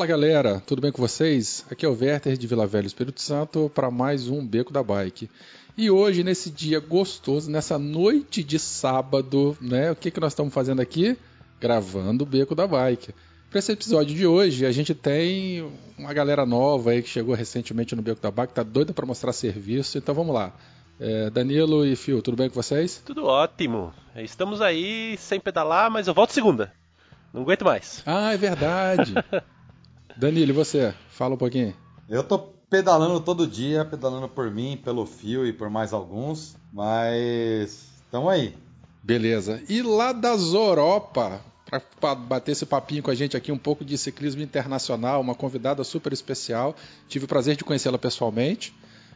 Fala galera, tudo bem com vocês? Aqui é o Werther de Vila Velha Espírito Santo para mais um Beco da Bike. E hoje, nesse dia gostoso, nessa noite de sábado, né? O que, que nós estamos fazendo aqui? Gravando o Beco da Bike. Para esse episódio de hoje, a gente tem uma galera nova aí que chegou recentemente no Beco da Bike, tá doida para mostrar serviço, então vamos lá. É, Danilo e Fio, tudo bem com vocês? Tudo ótimo. Estamos aí sem pedalar, mas eu volto segunda. Não aguento mais. Ah, é verdade. Danilo, e você? Fala um pouquinho. Eu tô pedalando todo dia, pedalando por mim, pelo fio e por mais alguns, mas estamos aí. Beleza. E lá da Zoropa, para bater esse papinho com a gente aqui, um pouco de ciclismo internacional, uma convidada super especial. Tive o prazer de conhecê-la pessoalmente.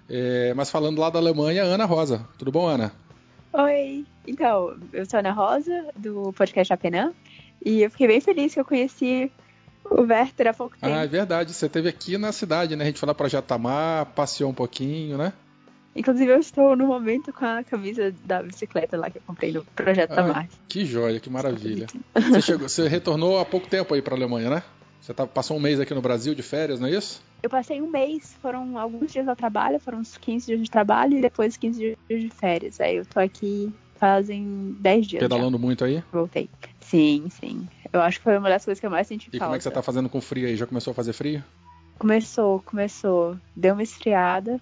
É, mas falando lá da Alemanha, Ana Rosa. Tudo bom, Ana? Oi. Então, eu sou a Ana Rosa, do podcast Apenã. E eu fiquei bem feliz que eu conheci o Werther há pouco tempo. Ah, é verdade. Você esteve aqui na cidade, né? A gente foi lá para Jatamar, passeou um pouquinho, né? Inclusive, eu estou no momento com a camisa da bicicleta lá que eu comprei no Projeto ah, Tamar. Que joia, que maravilha. Você, chegou, você retornou há pouco tempo aí para a Alemanha, né? Você tá, passou um mês aqui no Brasil de férias, não é isso? Eu passei um mês, foram alguns dias de trabalho, foram uns 15 dias de trabalho e depois 15 dias de férias. Aí eu tô aqui fazem 10 dias. Pedalando já. muito aí? Voltei. Sim, sim. Eu acho que foi uma das coisas que eu mais senti e falta. como é que você tá fazendo com frio aí? Já começou a fazer frio? Começou, começou. Deu uma esfriada.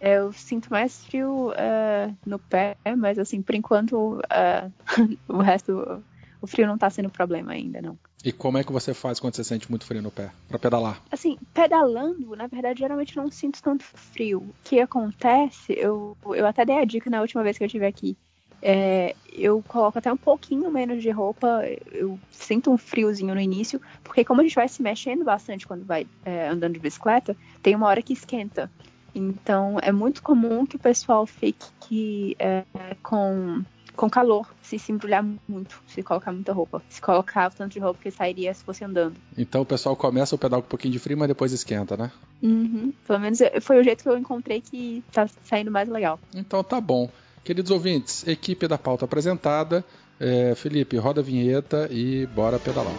Eu sinto mais frio uh, no pé, mas assim, por enquanto uh, o resto, o frio não tá sendo problema ainda, não. E como é que você faz quando você sente muito frio no pé? para pedalar? Assim, pedalando, na verdade, geralmente não sinto tanto frio. O que acontece, eu, eu até dei a dica na última vez que eu estive aqui. É, eu coloco até um pouquinho menos de roupa, eu sinto um friozinho no início, porque como a gente vai se mexendo bastante quando vai é, andando de bicicleta, tem uma hora que esquenta. Então é muito comum que o pessoal fique é, com, com calor, se se embrulhar muito, se colocar muita roupa. Se colocar o tanto de roupa que sairia se fosse andando. Então o pessoal começa o pedal com um pouquinho de frio, mas depois esquenta, né? Uhum. Pelo menos foi o jeito que eu encontrei que tá saindo mais legal. Então tá bom. Queridos ouvintes, equipe da pauta apresentada. É, Felipe, roda a vinheta e bora pedalar.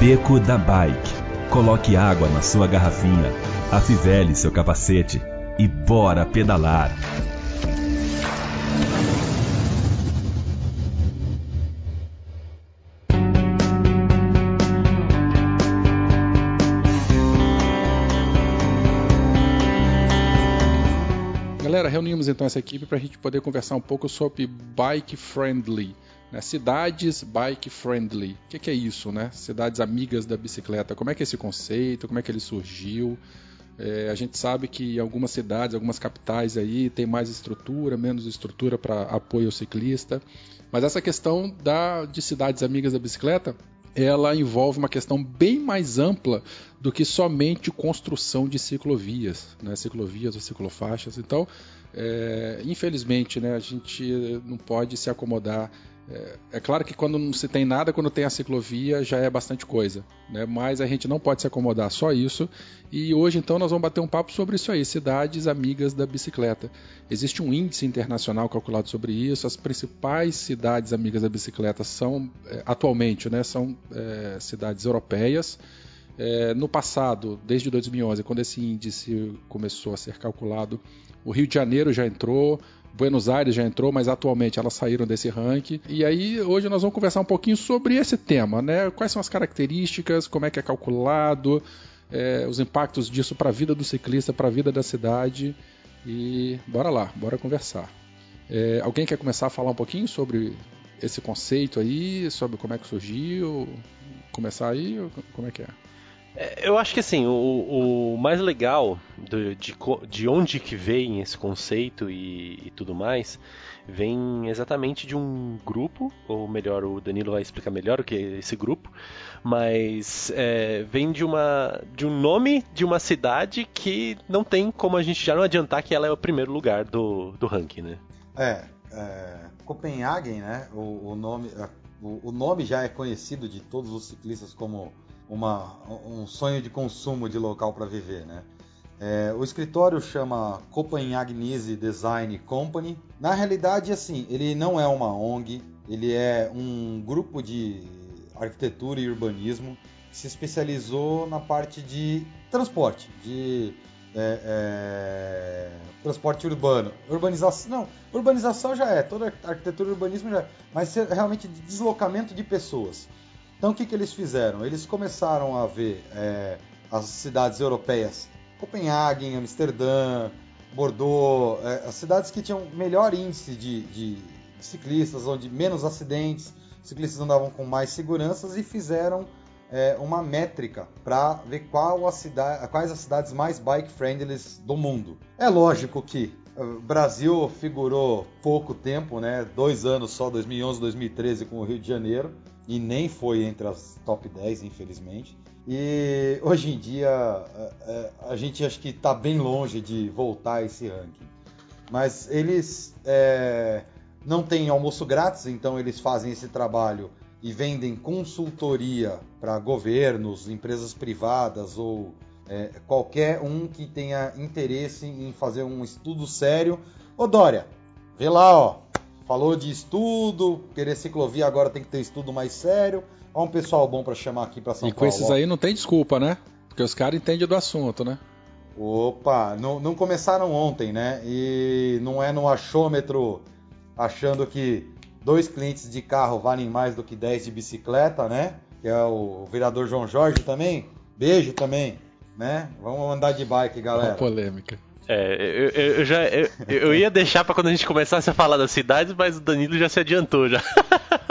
Beco da Bike. Coloque água na sua garrafinha, afivele seu capacete e bora pedalar. Reunimos então essa equipe para a gente poder conversar um pouco sobre bike friendly. Né? Cidades bike friendly. O que, que, é isso, né? Cidades amigas da bicicleta. Como é que é esse conceito? Como é que ele surgiu? É, a gente sabe que algumas cidades, algumas capitais aí tem mais estrutura, menos estrutura para apoio ao ciclista. Mas essa questão da, de cidades amigas da bicicleta ela envolve uma questão bem mais ampla do que somente construção de ciclovias, né? ciclovias ou ciclofaixas. Então, é, infelizmente, né, a gente não pode se acomodar é, é, claro que quando não se tem nada, quando tem a ciclovia, já é bastante coisa. Né? Mas a gente não pode se acomodar só isso. E hoje, então, nós vamos bater um papo sobre isso aí: cidades amigas da bicicleta. Existe um índice internacional calculado sobre isso. As principais cidades amigas da bicicleta são, é, atualmente, né, são é, cidades europeias. É, no passado, desde 2011, quando esse índice começou a ser calculado, o Rio de Janeiro já entrou, Buenos Aires já entrou, mas atualmente elas saíram desse ranking. E aí hoje nós vamos conversar um pouquinho sobre esse tema, né? Quais são as características, como é que é calculado, é, os impactos disso para a vida do ciclista, para a vida da cidade. E bora lá, bora conversar. É, alguém quer começar a falar um pouquinho sobre esse conceito aí, sobre como é que surgiu? Começar aí? Como é que é? É, eu acho que assim, o, o mais legal de, de, de, onde que vem esse conceito e, e, tudo mais, vem exatamente de um grupo, ou melhor, o Danilo vai explicar melhor o que é esse grupo, mas é, vem de, uma, de um nome de uma cidade que não tem como a gente já não adiantar que ela é o primeiro lugar do, do ranking, né? É, é, Copenhagen, né? O, o nome, o, o, nome já é conhecido de todos os ciclistas como uma, um sonho de consumo de local para viver, né? É, o escritório chama Copenhagenese Design Company. Na realidade, assim, ele não é uma ONG, ele é um grupo de arquitetura e urbanismo que se especializou na parte de transporte, de é, é, transporte urbano. Urbanização, não, urbanização já é, toda arquitetura e urbanismo já é, mas realmente de deslocamento de pessoas. Então o que, que eles fizeram? Eles começaram a ver é, as cidades europeias, Copenhague, Amsterdã, Bordeaux, é, as cidades que tinham melhor índice de, de, ciclistas, onde menos acidentes, ciclistas andavam com mais seguranças e fizeram é, uma métrica para ver qual a cidade, quais as cidades mais bike friendly do mundo. É lógico que o Brasil figurou pouco tempo, né? Dois anos só, 2011, 2013 com o Rio de Janeiro e nem foi entre as top 10, infelizmente. E hoje em dia a, gente acho que está bem longe de voltar a esse ranking. Mas eles é, não têm almoço grátis, então eles fazem esse trabalho e vendem consultoria para governos, empresas privadas ou é, qualquer um que tenha interesse em fazer um estudo sério. Ô Dória, vê lá, ó. Falou de estudo, querer ciclovia agora tem que ter estudo mais sério. Olha um pessoal bom para chamar aqui para São e Paulo. E com esses aí não tem desculpa, né? Porque os caras entendem do assunto, né? Opa, não, não começaram ontem, né? E não é no achômetro achando que dois clientes de carro valem mais do que 10 de bicicleta, né? Que é o vereador João Jorge também. Beijo também, né? Vamos andar de bike, galera. Uma polêmica. É, eu, eu já eu, eu ia deixar para quando a gente começasse a falar das cidades, mas o Danilo já se adiantou já.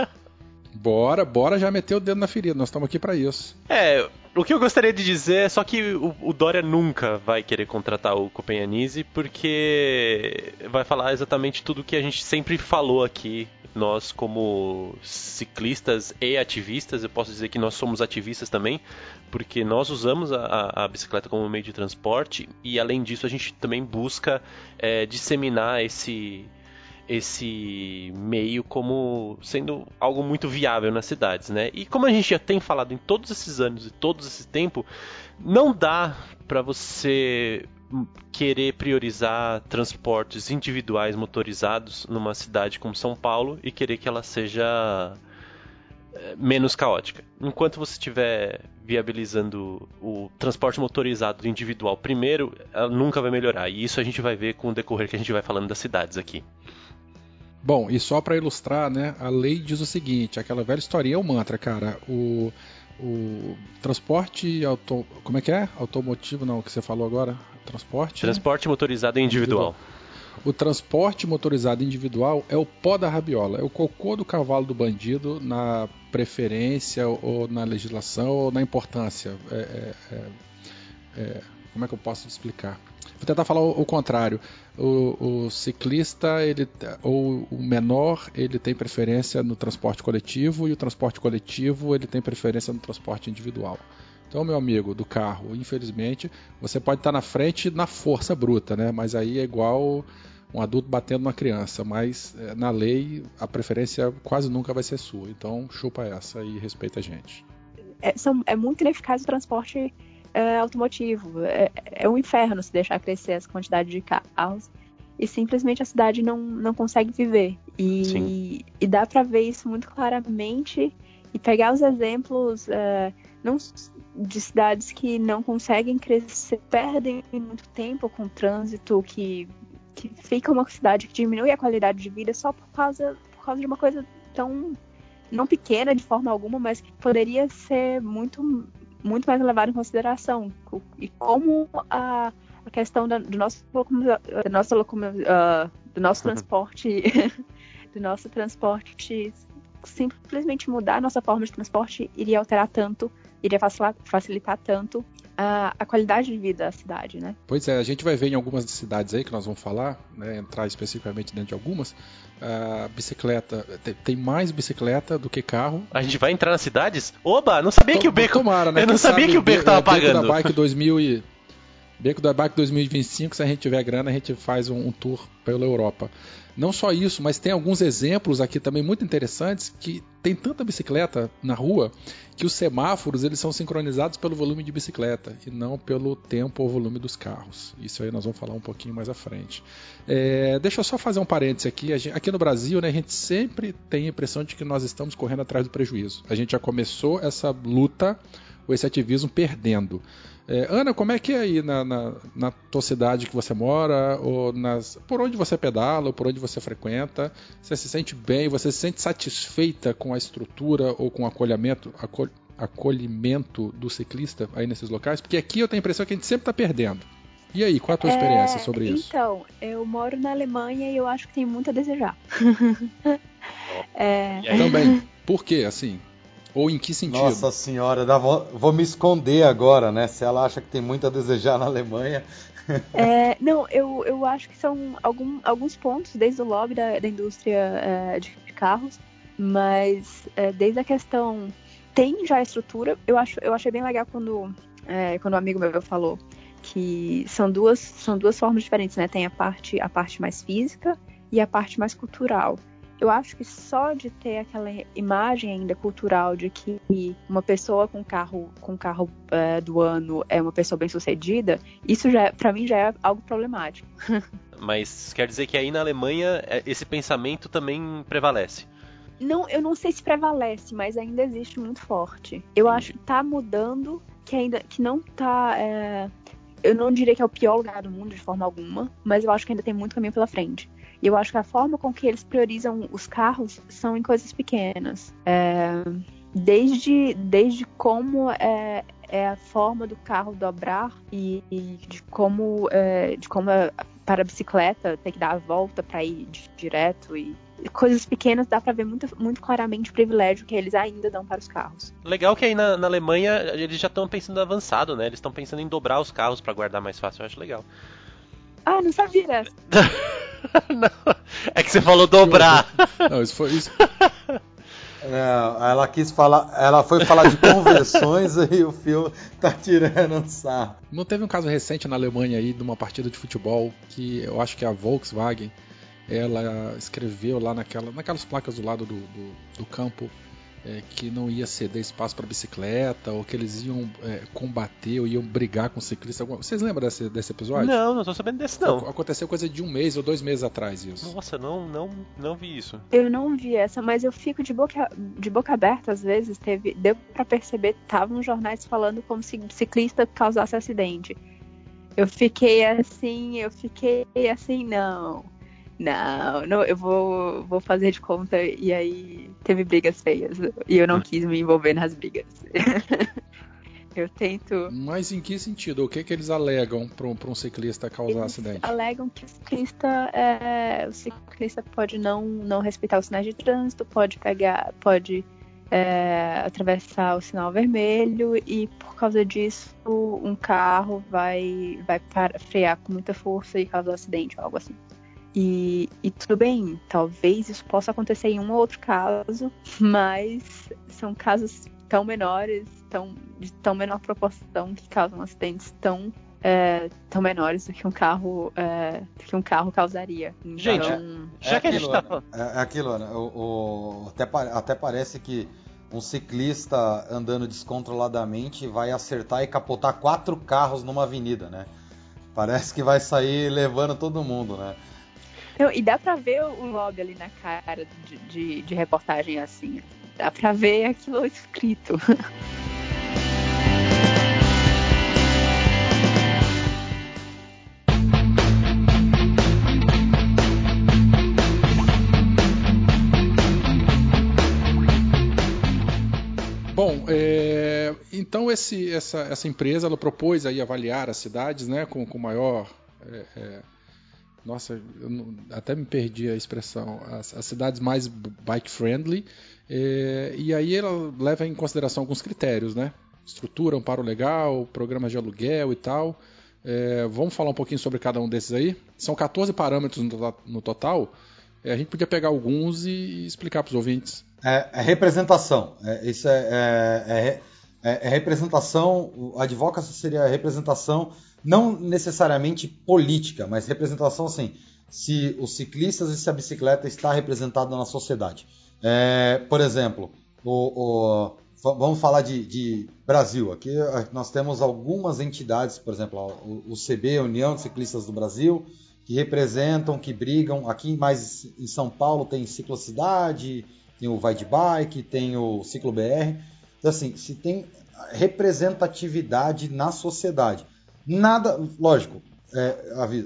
bora, bora já meter o dedo na ferida. Nós estamos aqui para isso. É, o que eu gostaria de dizer é só que o, o Dória nunca vai querer contratar o Copenhague porque vai falar exatamente tudo que a gente sempre falou aqui nós como ciclistas e ativistas, eu posso dizer que nós somos ativistas também, porque nós usamos a, a bicicleta como meio de transporte e além disso a gente também busca é, disseminar esse esse meio como sendo algo muito viável nas cidades, né? E como a gente já tem falado em todos esses anos e todo esse tempo, não dá para você querer priorizar transportes individuais motorizados numa cidade como São Paulo e querer que ela seja eh, menos caótica. Enquanto você estiver viabilizando o transporte motorizado individual primeiro, ela nunca vai melhorar. E isso a gente vai ver com o decorrer que a gente vai falando das cidades aqui. Bom, e só para ilustrar, né, a lei diz o seguinte, aquela velha historinha é o mantra, cara. O, o transporte auto, como é que é? Automotivo, não, o que você falou agora? Transporte. Transporte motorizado individual. individual. O transporte motorizado individual é o pó da rabiola, é o cocô do cavalo do bandido na preferência ou na legislação ou na importância. É, é, é, é como é que eu posso explicar? Vou tentar falar o, contrário. O, o, ciclista, ele, ou o menor, ele tem preferência no transporte coletivo e o transporte coletivo ele tem preferência no transporte individual. Então, meu amigo do carro, infelizmente, você pode estar na frente na força bruta, né? Mas aí é igual um adulto batendo uma criança. Mas é, na lei a preferência quase nunca vai ser sua. Então, chupa essa e respeita a gente. É, são, é muito ineficaz o transporte é, automotivo. É, é um inferno se deixar crescer essa quantidade de carros e simplesmente a cidade não, não consegue viver. E, e dá para ver isso muito claramente e pegar os exemplos. É, não de cidades que não conseguem crescer, perdem muito tempo com o trânsito, que, que fica uma cidade que diminui a qualidade de vida só por causa, por causa de uma coisa tão não pequena de forma alguma, mas que poderia ser muito muito mais levado em consideração. E como a, a questão da, do nosso da nossa uh, do nosso transporte do nosso transporte simplesmente mudar a nossa forma de transporte iria alterar tanto iria facilitar, facilitar tanto a, a, qualidade de vida da cidade, né? Pois é, a gente vai ver em algumas cidades aí que nós vamos falar, né, entrar especificamente dentro de algumas, a bicicleta, tem, tem, mais bicicleta do que carro. A gente vai entrar nas cidades? Oba, não sabia que o Beco... Tomara, né? Eu não sabia que o Beco tava é, pagando. da Bike 2000 e Beco da Bike 2025, se a gente tiver grana, a gente faz um, um tour pela Europa. Não só isso, mas tem alguns exemplos aqui também muito interessantes que tem tanta bicicleta na rua que os semáforos eles são sincronizados pelo volume de bicicleta e não pelo tempo ou volume dos carros. Isso aí nós vamos falar um pouquinho mais à frente. É, deixa eu só fazer um parênteses aqui. Aqui no Brasil, né, a gente sempre tem a impressão de que nós estamos correndo atrás do prejuízo. A gente já começou essa luta, esse ativismo, perdendo. É, Ana, como é que é aí na, na, na, tua cidade que você mora, ou nas, por onde você pedala, ou por onde você frequenta? Você se sente bem? Você se sente satisfeita com a estrutura ou com o acolhimento, acol, acolhimento do ciclista aí nesses locais? Porque aqui eu tenho a impressão que a gente sempre está perdendo. E aí, qual a tua é, experiência sobre isso? Então, eu moro na Alemanha e eu acho que tem muito a desejar. é... Também. Por quê, assim? Ou em que sentido? Nossa senhora, vou, vou, me esconder agora, né? Se ela acha que tem muito a desejar na Alemanha. É, não, eu, eu acho que são algum, alguns pontos, desde o lobby da, da indústria é, de carros, mas é, desde a questão. Tem já a estrutura, eu, acho, eu achei bem legal quando, é, quando um amigo meu falou que são duas, são duas formas diferentes, né? Tem a parte, a parte mais física e a parte mais cultural eu acho que só de ter aquela imagem ainda cultural de que uma pessoa com carro com carro é, do ano é uma pessoa bem sucedida, isso já para mim já é algo problemático. Mas quer dizer que aí na Alemanha é, esse pensamento também prevalece? Não, eu não sei se prevalece, mas ainda existe muito forte. Eu Entendi. acho que tá mudando, que ainda que não tá é... eu não diria que é o pior lugar do mundo de forma alguma, mas eu acho que ainda tem muito caminho pela frente. E eu acho que a forma com que eles priorizam os carros são em coisas pequenas. É, desde, desde como é, é a forma do carro dobrar e, e de como, é, de como é, para a bicicleta ter que dar a volta para ir direto e coisas pequenas dá para ver muito, muito claramente o privilégio que eles ainda dão para os carros. Legal que aí na, na Alemanha eles já estão pensando avançado, né? Eles estão pensando em dobrar os carros para guardar mais fácil. Eu acho legal. Ah, não sabia dessa. não, é que você falou dobrar. Não, isso foi isso. Não, ela quis falar, ela foi falar de conversões e o Phil tá tirando um sarro. Não teve um caso recente na Alemanha aí de uma partida de futebol que eu acho que a Volkswagen ela escreveu lá naquela, naquelas placas do lado do, do, do campo é, que não ia ceder espaço para bicicleta, ou que eles iam é, combater ou iam brigar com ciclista. Vocês lembram desse, desse episódio? Não, não tô sabendo desse não. Aconteceu coisa de um mês ou dois meses atrás isso. Nossa, não, não, não vi isso. Eu não vi essa, mas eu fico de boca, de boca aberta às vezes. Teve, deu para perceber, estavam jornais falando como se ciclista causasse acidente. Eu fiquei assim, eu fiquei assim, não não, não, eu vou, vou fazer de conta. E aí teve brigas feias. E eu não hum. quis me envolver nas brigas. eu tento. Mas em que sentido? O que, que eles alegam para um, um ciclista causar eles acidente? Alegam que o ciclista, é, o ciclista pode não, não respeitar os sinais de trânsito, pode pegar, pode é, atravessar o sinal vermelho e por causa disso um carro vai, vai para, frear com muita força e causar um acidente ou algo assim. E, e, tudo bem, talvez isso possa acontecer em um ou outro caso, mas são casos tão menores, tão, de tão menor proporção que causam acidentes tão, é, tão menores do que um carro é, do que um carro causaria. Então, gente, já é que a gente tá falando. É, é aquilo, Ana, o, o, até, até parece que um ciclista andando descontroladamente vai acertar e capotar quatro carros numa avenida, né? Parece que vai sair levando todo mundo, né? E dá pra ver o lobby ali na cara de, de, de reportagem assim. Dá pra ver aquilo escrito. Bom, é, então esse, essa, essa empresa ela propôs aí avaliar as cidades né, com, com maior é, é, nossa, até me perdi a expressão, as, as cidades mais bike friendly, é, e aí ela leva em consideração alguns critérios, né? Estrutura, amparo legal, programas de aluguel e tal. É, vamos falar um pouquinho sobre cada um desses aí. São 14 parâmetros no, no total. É, a gente podia pegar alguns e explicar para os ouvintes. É, é representação. É, isso é, é, representação, advocacy seria representação não necessariamente política, mas representação assim, se os ciclistas e se a bicicleta está representada na sociedade. É, por exemplo, o, o, vamos falar de, de, Brasil. Aqui nós temos algumas entidades, por exemplo, o, o CB, União de Ciclistas do Brasil, que representam, que brigam. Aqui mais em São Paulo tem Ciclocidade, tem o Vai de Bike, tem o Ciclo BR. Então, assim, se tem representatividade na sociedade. Nada, lógico, é,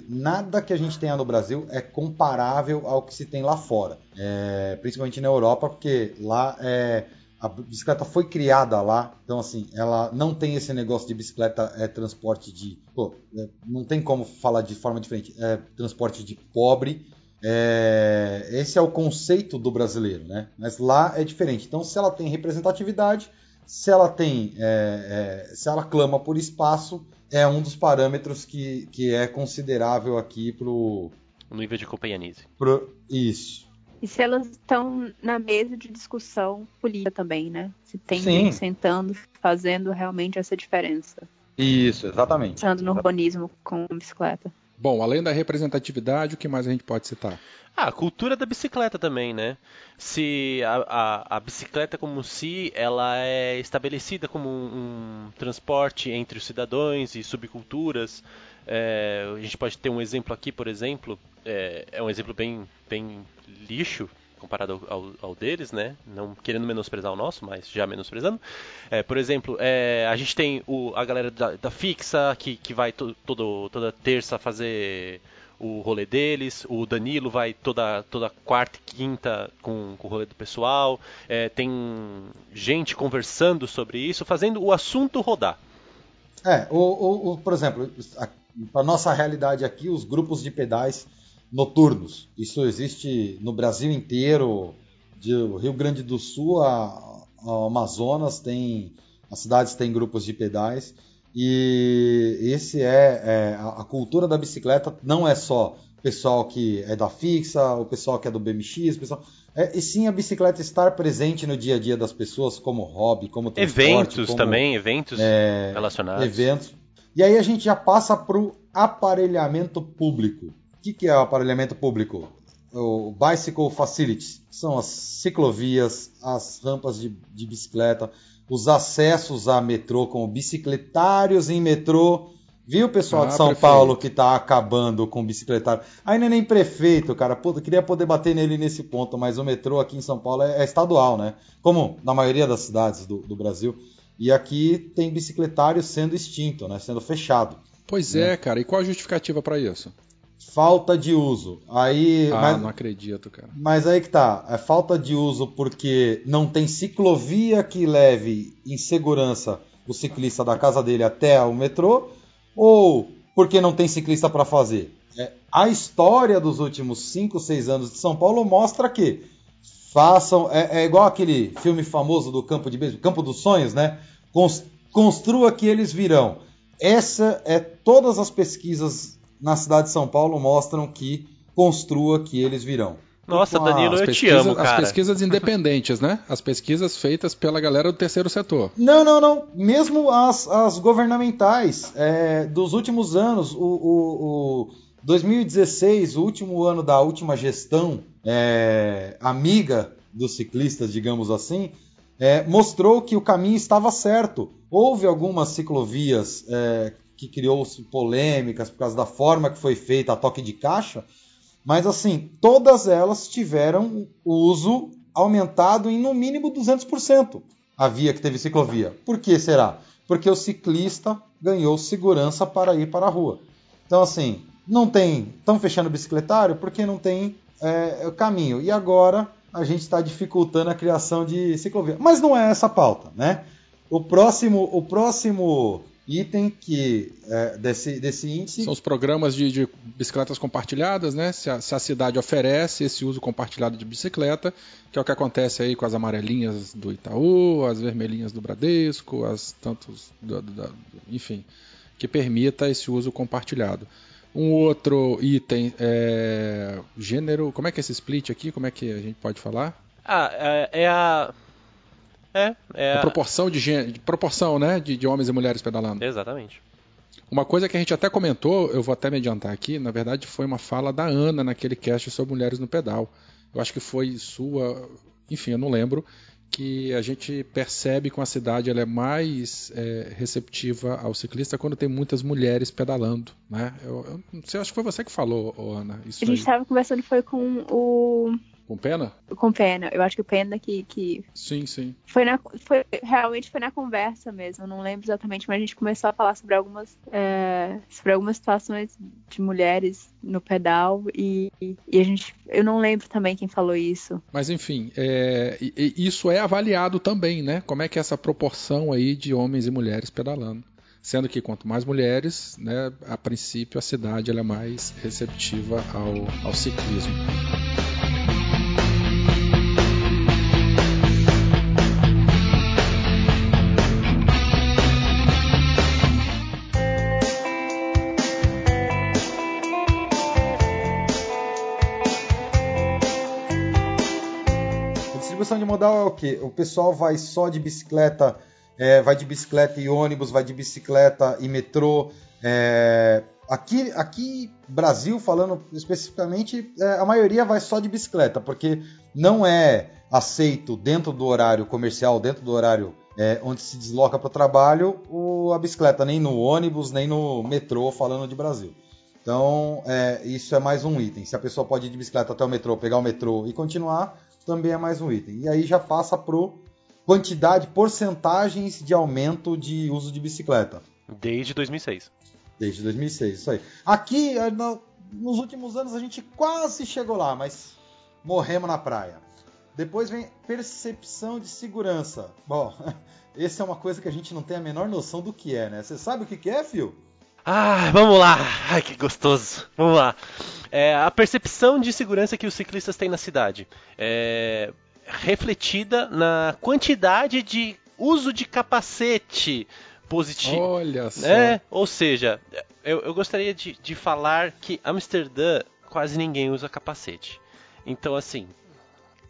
nada que a gente tenha no Brasil é comparável ao que se tem lá fora, é, principalmente na Europa, porque lá é, a bicicleta foi criada lá, então assim, ela não tem esse negócio de bicicleta é transporte de, pô, é, não tem como falar de forma diferente, é transporte de pobre. É, esse é o conceito do brasileiro, né? Mas lá é diferente. Então, se ela tem representatividade, se ela tem, é, é, se ela clama por espaço, é um dos parâmetros que, que é considerável aqui pro o nível de companhianise. Pro, isso. E se elas estão na mesa de discussão política também, né? Se tem Sim. gente sentando, fazendo realmente essa diferença. Isso, exatamente. Pensando no urbanismo com bicicleta. Bom, além da representatividade, o que mais a gente pode citar? Ah, a cultura da bicicleta também, né? Se a, a, a bicicleta como si, ela é estabelecida como um, um transporte entre os cidadãos e subculturas. É, a gente pode ter um exemplo aqui, por exemplo, é, é um exemplo bem, bem lixo, comparado ao, ao, deles, né? Não querendo menosprezar o nosso, mas já menosprezando. É, por exemplo, é, a gente tem o, a galera da, da Fixa, que, que vai to, todo, toda terça fazer o rolê deles. O Danilo vai toda, toda quarta e quinta com, com o rolê do pessoal. É, tem gente conversando sobre isso, fazendo o assunto rodar. É, o, o, o por exemplo, para nossa realidade aqui, os grupos de pedais noturnos. Isso existe no Brasil inteiro, de Rio Grande do Sul a, a Amazonas tem as cidades têm grupos de pedais e esse é, é a, cultura da bicicleta não é só o pessoal que é da fixa, o pessoal que é do BMX, pessoal é, e sim a bicicleta estar presente no dia a dia das pessoas como hobby, como eventos como, também, eventos é, relacionados. Eventos. E aí a gente já passa para o aparelhamento público. O que, que é o aparelhamento público? O Bicycle Facilities, são as ciclovias, as rampas de, de bicicleta, os acessos a metrô com bicicletários em metrô. Viu, pessoal ah, de São prefeito. Paulo que tá acabando com o bicicletário? Não é nem prefeito, cara. Puta, queria poder bater nele nesse ponto, mas o metrô aqui em São Paulo é, é estadual, né? Como na maioria das cidades do, do, Brasil. E aqui tem bicicletário sendo extinto, né? Sendo fechado. Pois né? é, cara. E qual a justificativa para isso? Falta de uso. Aí, ah, mas, não acredito, cara. Mas aí que tá, é falta de uso porque não tem ciclovia que leve em segurança o ciclista da casa dele até o metrô, ou porque não tem ciclista para fazer. É, a história dos últimos 5, 6 anos de São Paulo mostra que façam. É, é igual aquele filme famoso do campo de beisebol, Campo dos Sonhos, né? Construa que eles virão. Essa é todas as pesquisas na cidade de São Paulo mostram que construa que eles virão. Nossa, Danilo, eu te amo, cara. As pesquisas independentes, né? As pesquisas feitas pela galera do terceiro setor. Não, não, não. Mesmo as, as governamentais é, dos últimos anos, o, o, o, 2016, o último ano da última gestão é, amiga dos ciclistas, digamos assim, é, mostrou que o caminho estava certo. Houve algumas ciclovias é, que criou-se polêmicas por causa da forma que foi feita a toque de caixa, mas assim, todas elas tiveram uso aumentado em no mínimo 200%. A via que teve ciclovia. Por que será? Porque o ciclista ganhou segurança para ir para a rua. Então assim, não tem, estão fechando o bicicletário porque não tem é, caminho. E agora a gente está dificultando a criação de ciclovia. Mas não é essa a pauta, né? O próximo, o próximo item que é, desse, desse índice. São os programas de, de bicicletas compartilhadas, né? Se a, se a, cidade oferece esse uso compartilhado de bicicleta, que é o que acontece aí com as amarelinhas do Itaú, as vermelhinhas do Bradesco, as tantos, do, do, do, enfim, que permita esse uso compartilhado. Um outro item é gênero. Como é que é esse split aqui? Como é que a gente pode falar? Ah, é, é a É, é a proporção de, de proporção, né, de, de homens e mulheres pedalando. Exatamente. Uma coisa que a gente até comentou, eu vou até me adiantar aqui, na verdade foi uma fala da Ana naquele cast sobre mulheres no pedal. Eu acho que foi sua, enfim, eu não lembro, que a gente percebe que uma cidade ela é mais é, receptiva ao ciclista quando tem muitas mulheres pedalando, né? Eu, eu não sei, acho que foi você que falou, Ana. Isso a gente estava conversando foi com o com pena? Com pena. Eu acho que o pena que. que... Sim, sim. Foi, na, foi realmente foi na conversa mesmo. Não lembro exatamente, mas a gente começou a falar sobre algumas, é, sobre algumas situações de mulheres no pedal e, e, a gente. Eu não lembro também quem falou isso. Mas enfim, é, isso é avaliado também, né? Como é que é essa proporção aí de homens e mulheres pedalando sendo que quanto mais mulheres, né, a princípio a cidade ela é mais receptiva ao, ao ciclismo. Distribuição de modal é o quê? O pessoal vai só de bicicleta, é, vai de bicicleta e ônibus, vai de bicicleta e metrô. É, aqui, aqui, Brasil, falando especificamente, é, a maioria vai só de bicicleta, porque não é aceito dentro do horário comercial, dentro do horário é, onde se desloca para o trabalho, a bicicleta, nem no ônibus, nem no metrô, falando de Brasil. Então, é, isso é mais um item. Se a pessoa pode ir de bicicleta até o metrô, pegar o metrô e continuar, também é mais um item. E aí já passa pro quantidade, porcentagens de aumento de uso de bicicleta. Desde 2006. Desde 2006, isso aí. Aqui, é, nos últimos anos, a gente quase chegou lá, mas morremos na praia. Depois vem percepção de segurança. Bom, essa é uma coisa que a gente não tem a menor noção do que é, né? Você sabe o que é, Fio? Ah, vamos lá. Ai, que gostoso. Vamos lá. É, a percepção de segurança que os ciclistas têm na cidade é refletida na quantidade de uso de capacete positivo. Olha só. É, ou seja, eu, eu gostaria de, de falar que Amsterdã quase ninguém usa capacete. Então, assim,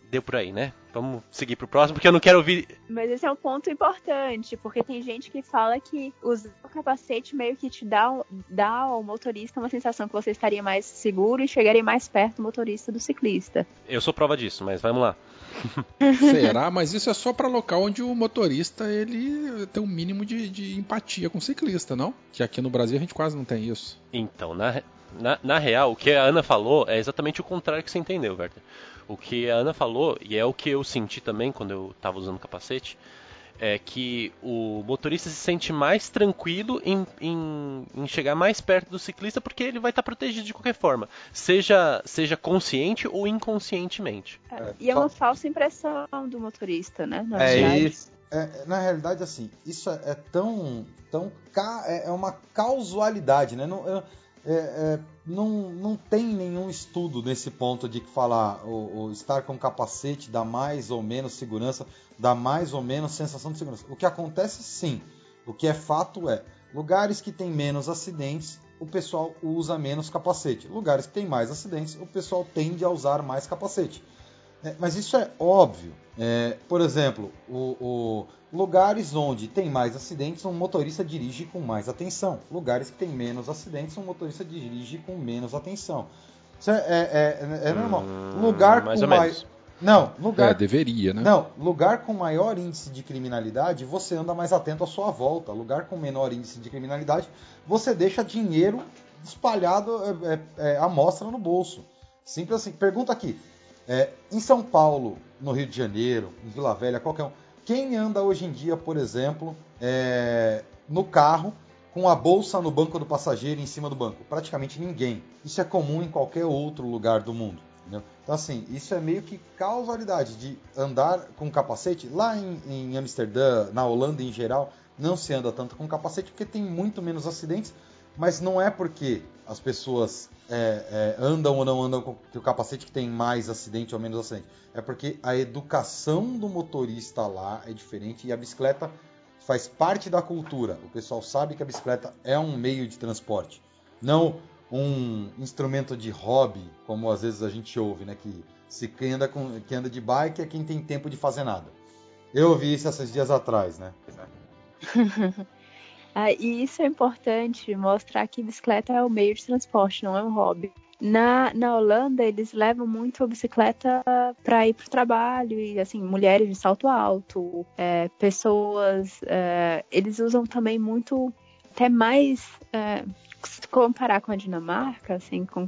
deu por aí, né? Vamos seguir pro próximo, porque eu não quero ouvir. Mas esse é um ponto importante, porque tem gente que fala que usar o capacete meio que te dá, dá ao motorista uma sensação que você estaria mais seguro e chegaria mais perto do motorista do ciclista. Eu sou prova disso, mas vamos lá. Será? Mas isso é só para local onde o motorista ele tem um mínimo de, de empatia com o ciclista, não? Que aqui no Brasil a gente quase não tem isso. Então, na, na, na real, o que a Ana falou é exatamente o contrário que você entendeu, Werther. O que a Ana falou, e é o que eu senti também quando eu estava usando o capacete, é que o motorista se sente mais tranquilo em, em, em, chegar mais perto do ciclista porque ele vai estar protegido de qualquer forma, seja, seja consciente ou inconscientemente. É, e é uma falsa impressão do motorista, né? Na é isso. É, na realidade, assim, isso é, é tão. tão é, é uma causalidade, né? Não, eu, é, é, não, não tem nenhum estudo nesse ponto de que falar o, o, estar com capacete dá mais ou menos segurança, dá mais ou menos sensação de segurança. O que acontece sim, o que é fato é, lugares que tem menos acidentes, o pessoal usa menos capacete. Lugares que tem mais acidentes, o pessoal tende a usar mais capacete. É, mas isso é óbvio. É, por exemplo, o, o, lugares onde tem mais acidentes, um motorista dirige com mais atenção. Lugares que tem menos acidentes, um motorista dirige com menos atenção. Isso é, é, é, é normal. Hum, lugar mais com mais. Não, lugar. É, deveria, né? Não, lugar com maior índice de criminalidade, você anda mais atento à sua volta. Lugar com menor índice de criminalidade, você deixa dinheiro espalhado é, é, é, à mostra no bolso. Simples assim. Pergunta aqui. É, em São Paulo, no Rio de Janeiro, em Vila Velha, qualquer um. Quem anda hoje em dia, por exemplo, é, no carro com a bolsa no banco do passageiro em cima do banco? Praticamente ninguém. Isso é comum em qualquer outro lugar do mundo. Entendeu? Então, assim, isso é meio que causalidade de andar com capacete. Lá em, em Amsterdã, na Holanda em geral, não se anda tanto com capacete porque tem muito menos acidentes, mas não é porque as pessoas é, é, andam ou não andam com o capacete que tem mais acidente ou menos acidente. É porque a educação do motorista lá é diferente e a bicicleta faz parte da cultura. O pessoal sabe que a bicicleta é um meio de transporte, não um instrumento de hobby, como às vezes a gente ouve, né? Que se quem anda, com, quem anda de bike é quem tem tempo de fazer nada. Eu ouvi isso esses dias atrás, né? ah, e isso é importante, mostrar que bicicleta é o meio de transporte, não é um hobby. Na, na Holanda, eles levam muito a bicicleta para ir para o trabalho, e assim, mulheres de salto alto, é, pessoas. É, eles usam também muito, até mais. É, se comparar com a Dinamarca, assim, com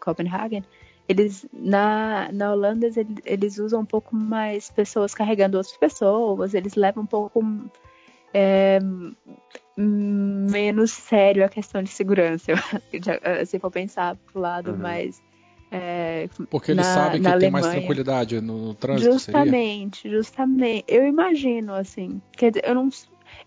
Copenhagen, eles na, na Holanda eles, eles usam um pouco mais pessoas carregando outras pessoas, eles levam um pouco é, menos sério a questão de segurança, se for pensar pro lado uhum. mais. É, Porque eles na, sabem que tem Alemanha. mais tranquilidade no, no trânsito. Justamente, seria? justamente. Eu imagino, assim. Quer dizer, eu não,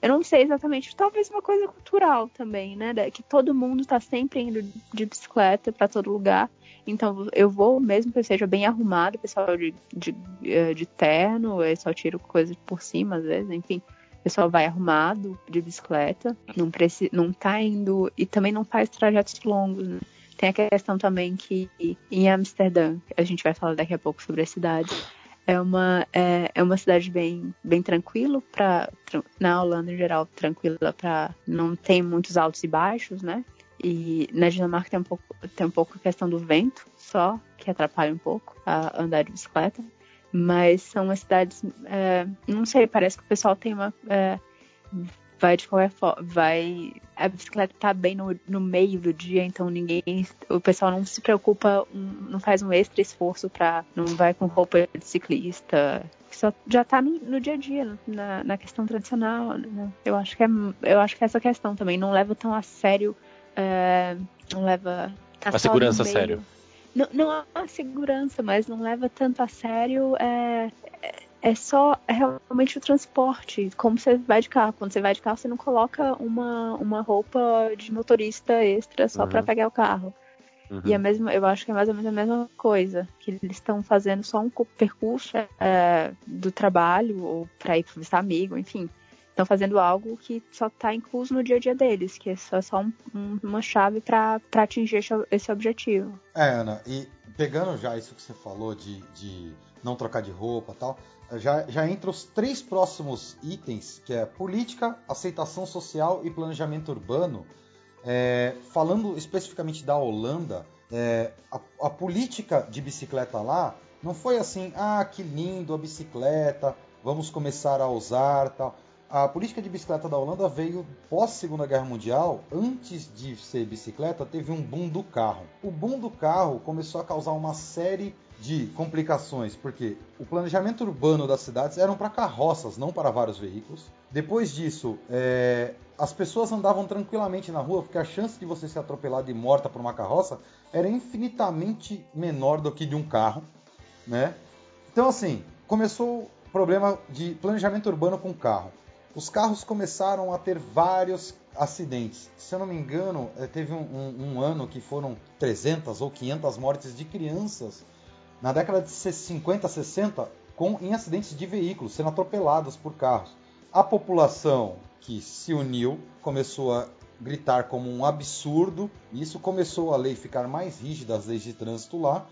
eu não sei exatamente. Talvez uma coisa cultural também, né? Que todo mundo está sempre indo de bicicleta para todo lugar. Então eu vou, mesmo que eu seja bem arrumado, pessoal de, de, eh, de terno, eu só tiro coisa por cima às vezes, enfim pessoal vai arrumado de bicicleta, não, precisa, não tá indo e também não faz trajetos longos. Né? Tem a questão também que em Amsterdã, a gente vai falar daqui a pouco sobre a cidade, é uma, é, é uma cidade bem, bem tranquila para na Holanda em geral tranquila para não tem muitos altos e baixos, né? E na Dinamarca tem um pouco tem um pouco a questão do vento só que atrapalha um pouco a andar de bicicleta. Mas são as cidades. É, não sei, parece que o pessoal tem uma. É, vai de qualquer forma. Vai. A bicicleta tá bem no, no meio do dia, então ninguém. O pessoal não se preocupa, não faz um extra esforço pra. Não vai com roupa de ciclista. Só já tá no, no dia a dia, na, na questão tradicional. Né? Eu acho que é. Eu acho que é essa questão também. Não leva tão a sério. É, não leva. Tá a segurança a sério não, não há segurança, mas não leva tanto a sério. É, é, é só realmente o transporte. Como você vai de carro. Quando você vai de carro, você não coloca uma, uma roupa de motorista extra só uhum. para pegar o carro. Uhum. E a mesma, eu acho que é mais ou menos a mesma coisa. Que eles estão fazendo só um percurso é, do trabalho, ou para ir visitar amigo, enfim estão fazendo algo que só está incluso no dia a dia deles, que é só, só um, um, uma chave para atingir esse objetivo. É, Ana, e pegando já isso que você falou de, de não trocar de roupa tal, já, já entra os três próximos itens, que é política, aceitação social e planejamento urbano. É, falando especificamente da Holanda, é, a, a política de bicicleta lá não foi assim, ah, que lindo a bicicleta, vamos começar a usar tal a política de bicicleta da Holanda veio pós Segunda Guerra Mundial. Antes de ser bicicleta, teve um boom do carro. O boom do carro começou a causar uma série de complicações, porque o planejamento urbano das cidades eram para carroças, não para vários veículos. Depois disso, é, as pessoas andavam tranquilamente na rua, porque a chance de você ser atropelado e morta por uma carroça era infinitamente menor do que de um carro, né? Então, assim, começou o problema de planejamento urbano com carro os carros começaram a ter vários acidentes. Se eu não me engano, eh, teve um, um, um, ano que foram 300 ou 500 mortes de crianças na década de 50, 60 com, em acidentes de veículos, sendo atropeladas por carros. A população que se uniu começou a gritar como um absurdo, e isso começou a lei ficar mais rígida, as leis de trânsito lá,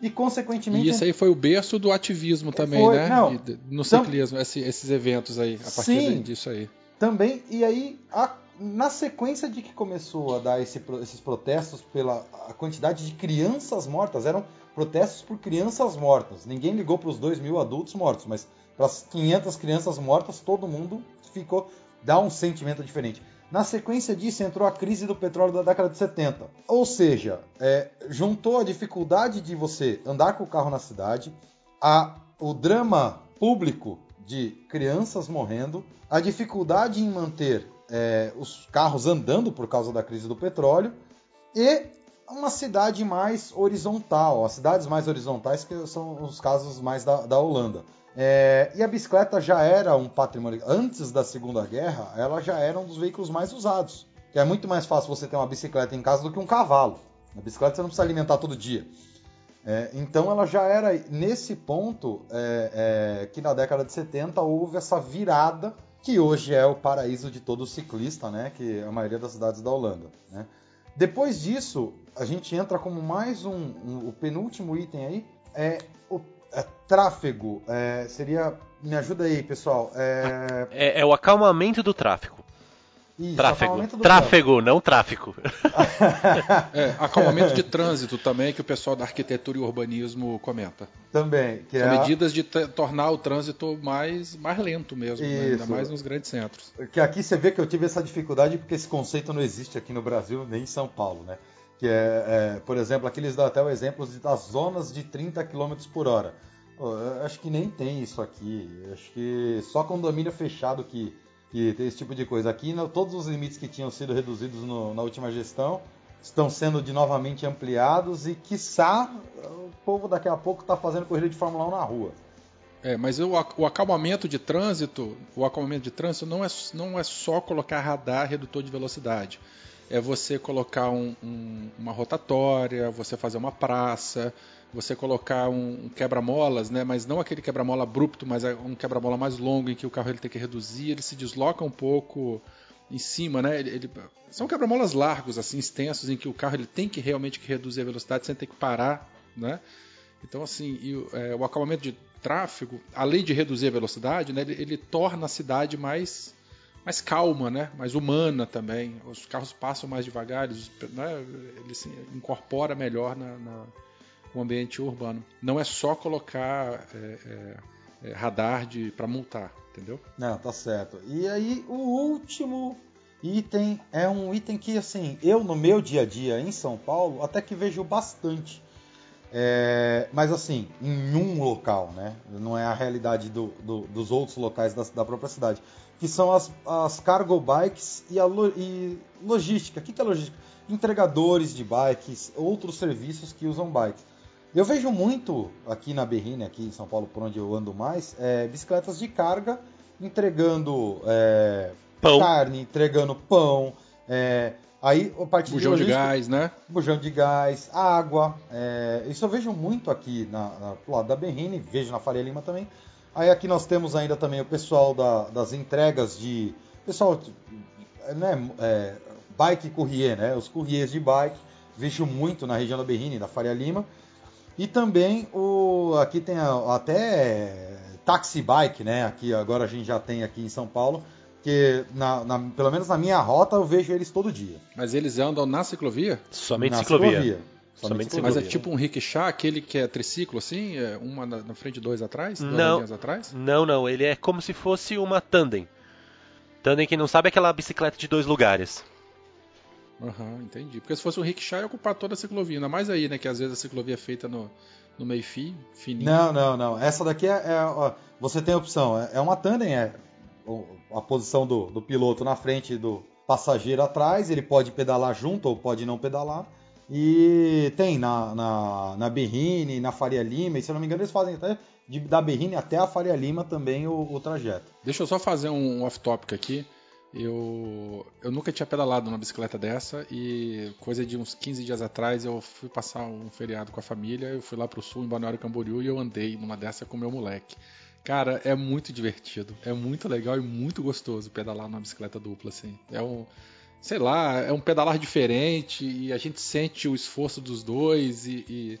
e consequentemente. E isso aí foi o berço do ativismo também, foi, né? Não, no ciclismo, esse, esses eventos aí, a partir sim, disso aí. Também, e aí, a, na sequência de que começou a dar esse, esses protestos pela a quantidade de crianças mortas, eram protestos por crianças mortas. Ninguém ligou para os 2 mil adultos mortos, mas para as 500 crianças mortas, todo mundo ficou. dá um sentimento diferente. Na sequência disso entrou a crise do petróleo da década de 70. Ou seja, é, juntou a dificuldade de você andar com o carro na cidade, a, o drama público de crianças morrendo, a dificuldade em manter é, os carros andando por causa da crise do petróleo e uma cidade mais horizontal, as cidades mais horizontais que são os casos mais da, da Holanda. É, e a bicicleta já era um patrimônio. Antes da Segunda Guerra, ela já era um dos veículos mais usados. Que é muito mais fácil você ter uma bicicleta em casa do que um cavalo. A bicicleta você não precisa alimentar todo dia. É, então ela já era nesse ponto é, é que na década de 70 houve essa virada que hoje é o paraíso de todo ciclista, né? Que é a maioria das cidades da Holanda. Né? Depois disso, a gente entra como mais um, um o penúltimo item aí é é, tráfego é, seria. Me ajuda aí, pessoal. É, É, é o acalmamento do tráfego. isso, Tráfego. do Tráfego, não tráfico. É, acalmamento de trânsito também, que o pessoal da arquitetura e urbanismo comenta. Também. Que São é a- medidas de tornar o trânsito mais, mais lento mesmo, né? ainda mais nos grandes centros. Que aqui você vê que eu tive essa dificuldade porque esse conceito não existe aqui no Brasil nem em São Paulo, né? Que é, é, por exemplo, aqui eles dão até o exemplo das zonas de 30 km por hora. Eu acho que nem tem isso aqui. Eu acho que só condomínio fechado que, que tem esse tipo de coisa. Aqui, né, todos os limites que tinham sido reduzidos no- na última gestão estão sendo de novamente ampliados e, quiçá, o povo daqui a pouco está fazendo corrida de Fórmula 1 na rua. É, mas o, o acalmamento de trânsito, o acalmamento de trânsito não é, não é só colocar radar redutor de velocidade. É você colocar um- um- uma rotatória, você fazer uma praça, você colocar um, um quebra-molas, né? Mas não aquele quebra-mola abrupto, mas é um quebra-mola mais longo em que o carro ele tem que reduzir, ele se desloca um pouco em cima, né? Ele, ele- são quebra-molas largos, assim, extensos, em que o carro ele tem que realmente reduzir a velocidade sem ter que parar, né? Então, assim, e é, o acalmamento de tráfego, além de reduzir a velocidade, né, ele, ele torna a cidade mais, mais calma, né, mais humana também. Os carros passam mais devagar, eles, né, ele se incorpora melhor na, na- no ambiente urbano. Não é só colocar é, é, é, radar para multar, entendeu? Não, tá certo. E aí, o último item é um item que, assim, eu no meu dia a dia em São Paulo até que vejo bastante. É, mas assim, em um local, né? Não é a realidade do- do- dos outros locais da, da própria cidade. Que são as, as cargo bikes e a lo- e logística. O que, que é logística? Entregadores de bikes, outros serviços que usam bikes. Eu vejo muito aqui na Berrine, aqui em São Paulo, por onde eu ando mais, é, bicicletas de carga entregando é, carne, entregando pão. é, aí a partir Bujão de gás, né? bujão de gás, água. é, isso eu vejo muito aqui na, na, pro lado da Berrine, vejo na Faria Lima também. Aí aqui nós temos ainda também o pessoal da- das entregas de. Pessoal, né, é, bike courrier, né? Os courriers de bike, vejo muito na região da Berrine, da Faria Lima. E também o aqui tem a- até taxi bike, né? Aqui agora a gente já tem aqui em São Paulo, que na, na- pelo menos na minha rota eu vejo eles todo dia. Mas eles andam na ciclovia? Somente na ciclovia. Somente Somente ciclovia. Mas é Ciclovia. tipo um rickshaw, aquele que é triciclo, assim? É uma na, na frente e dois atrás? Duas Não. rodinhas atrás? Não, não, ele é como se fosse uma tandem. Tandem, quem não sabe, é aquela bicicleta de dois lugares. Aham, entendi. Porque se fosse um rickshaw, ia ocupar toda a ciclovia. Ainda mais aí, né? Que às vezes a ciclovia é feita no, no meio fio, fininho. Não, não, não. Essa daqui é. é, ó, você tem a opção. É, é uma tandem, é a posição do, do piloto na frente do passageiro atrás. Ele pode pedalar junto ou pode não pedalar. E tem na, na, na Berrine, na Faria Lima, e se eu não me engano, eles fazem até de, da Berrine até a Faria Lima também o, o trajeto. Deixa eu só fazer um off-topic aqui. Eu, eu nunca tinha pedalado numa bicicleta dessa e coisa de uns 15 dias atrás eu fui passar um feriado com a família, eu fui lá pro sul, em Balneário Camboriú, e eu andei numa dessa com meu moleque. Cara, é muito divertido, é muito legal e muito gostoso pedalar numa bicicleta dupla, assim. É um, sei lá, é um pedalar diferente e a gente sente o esforço dos dois e, e,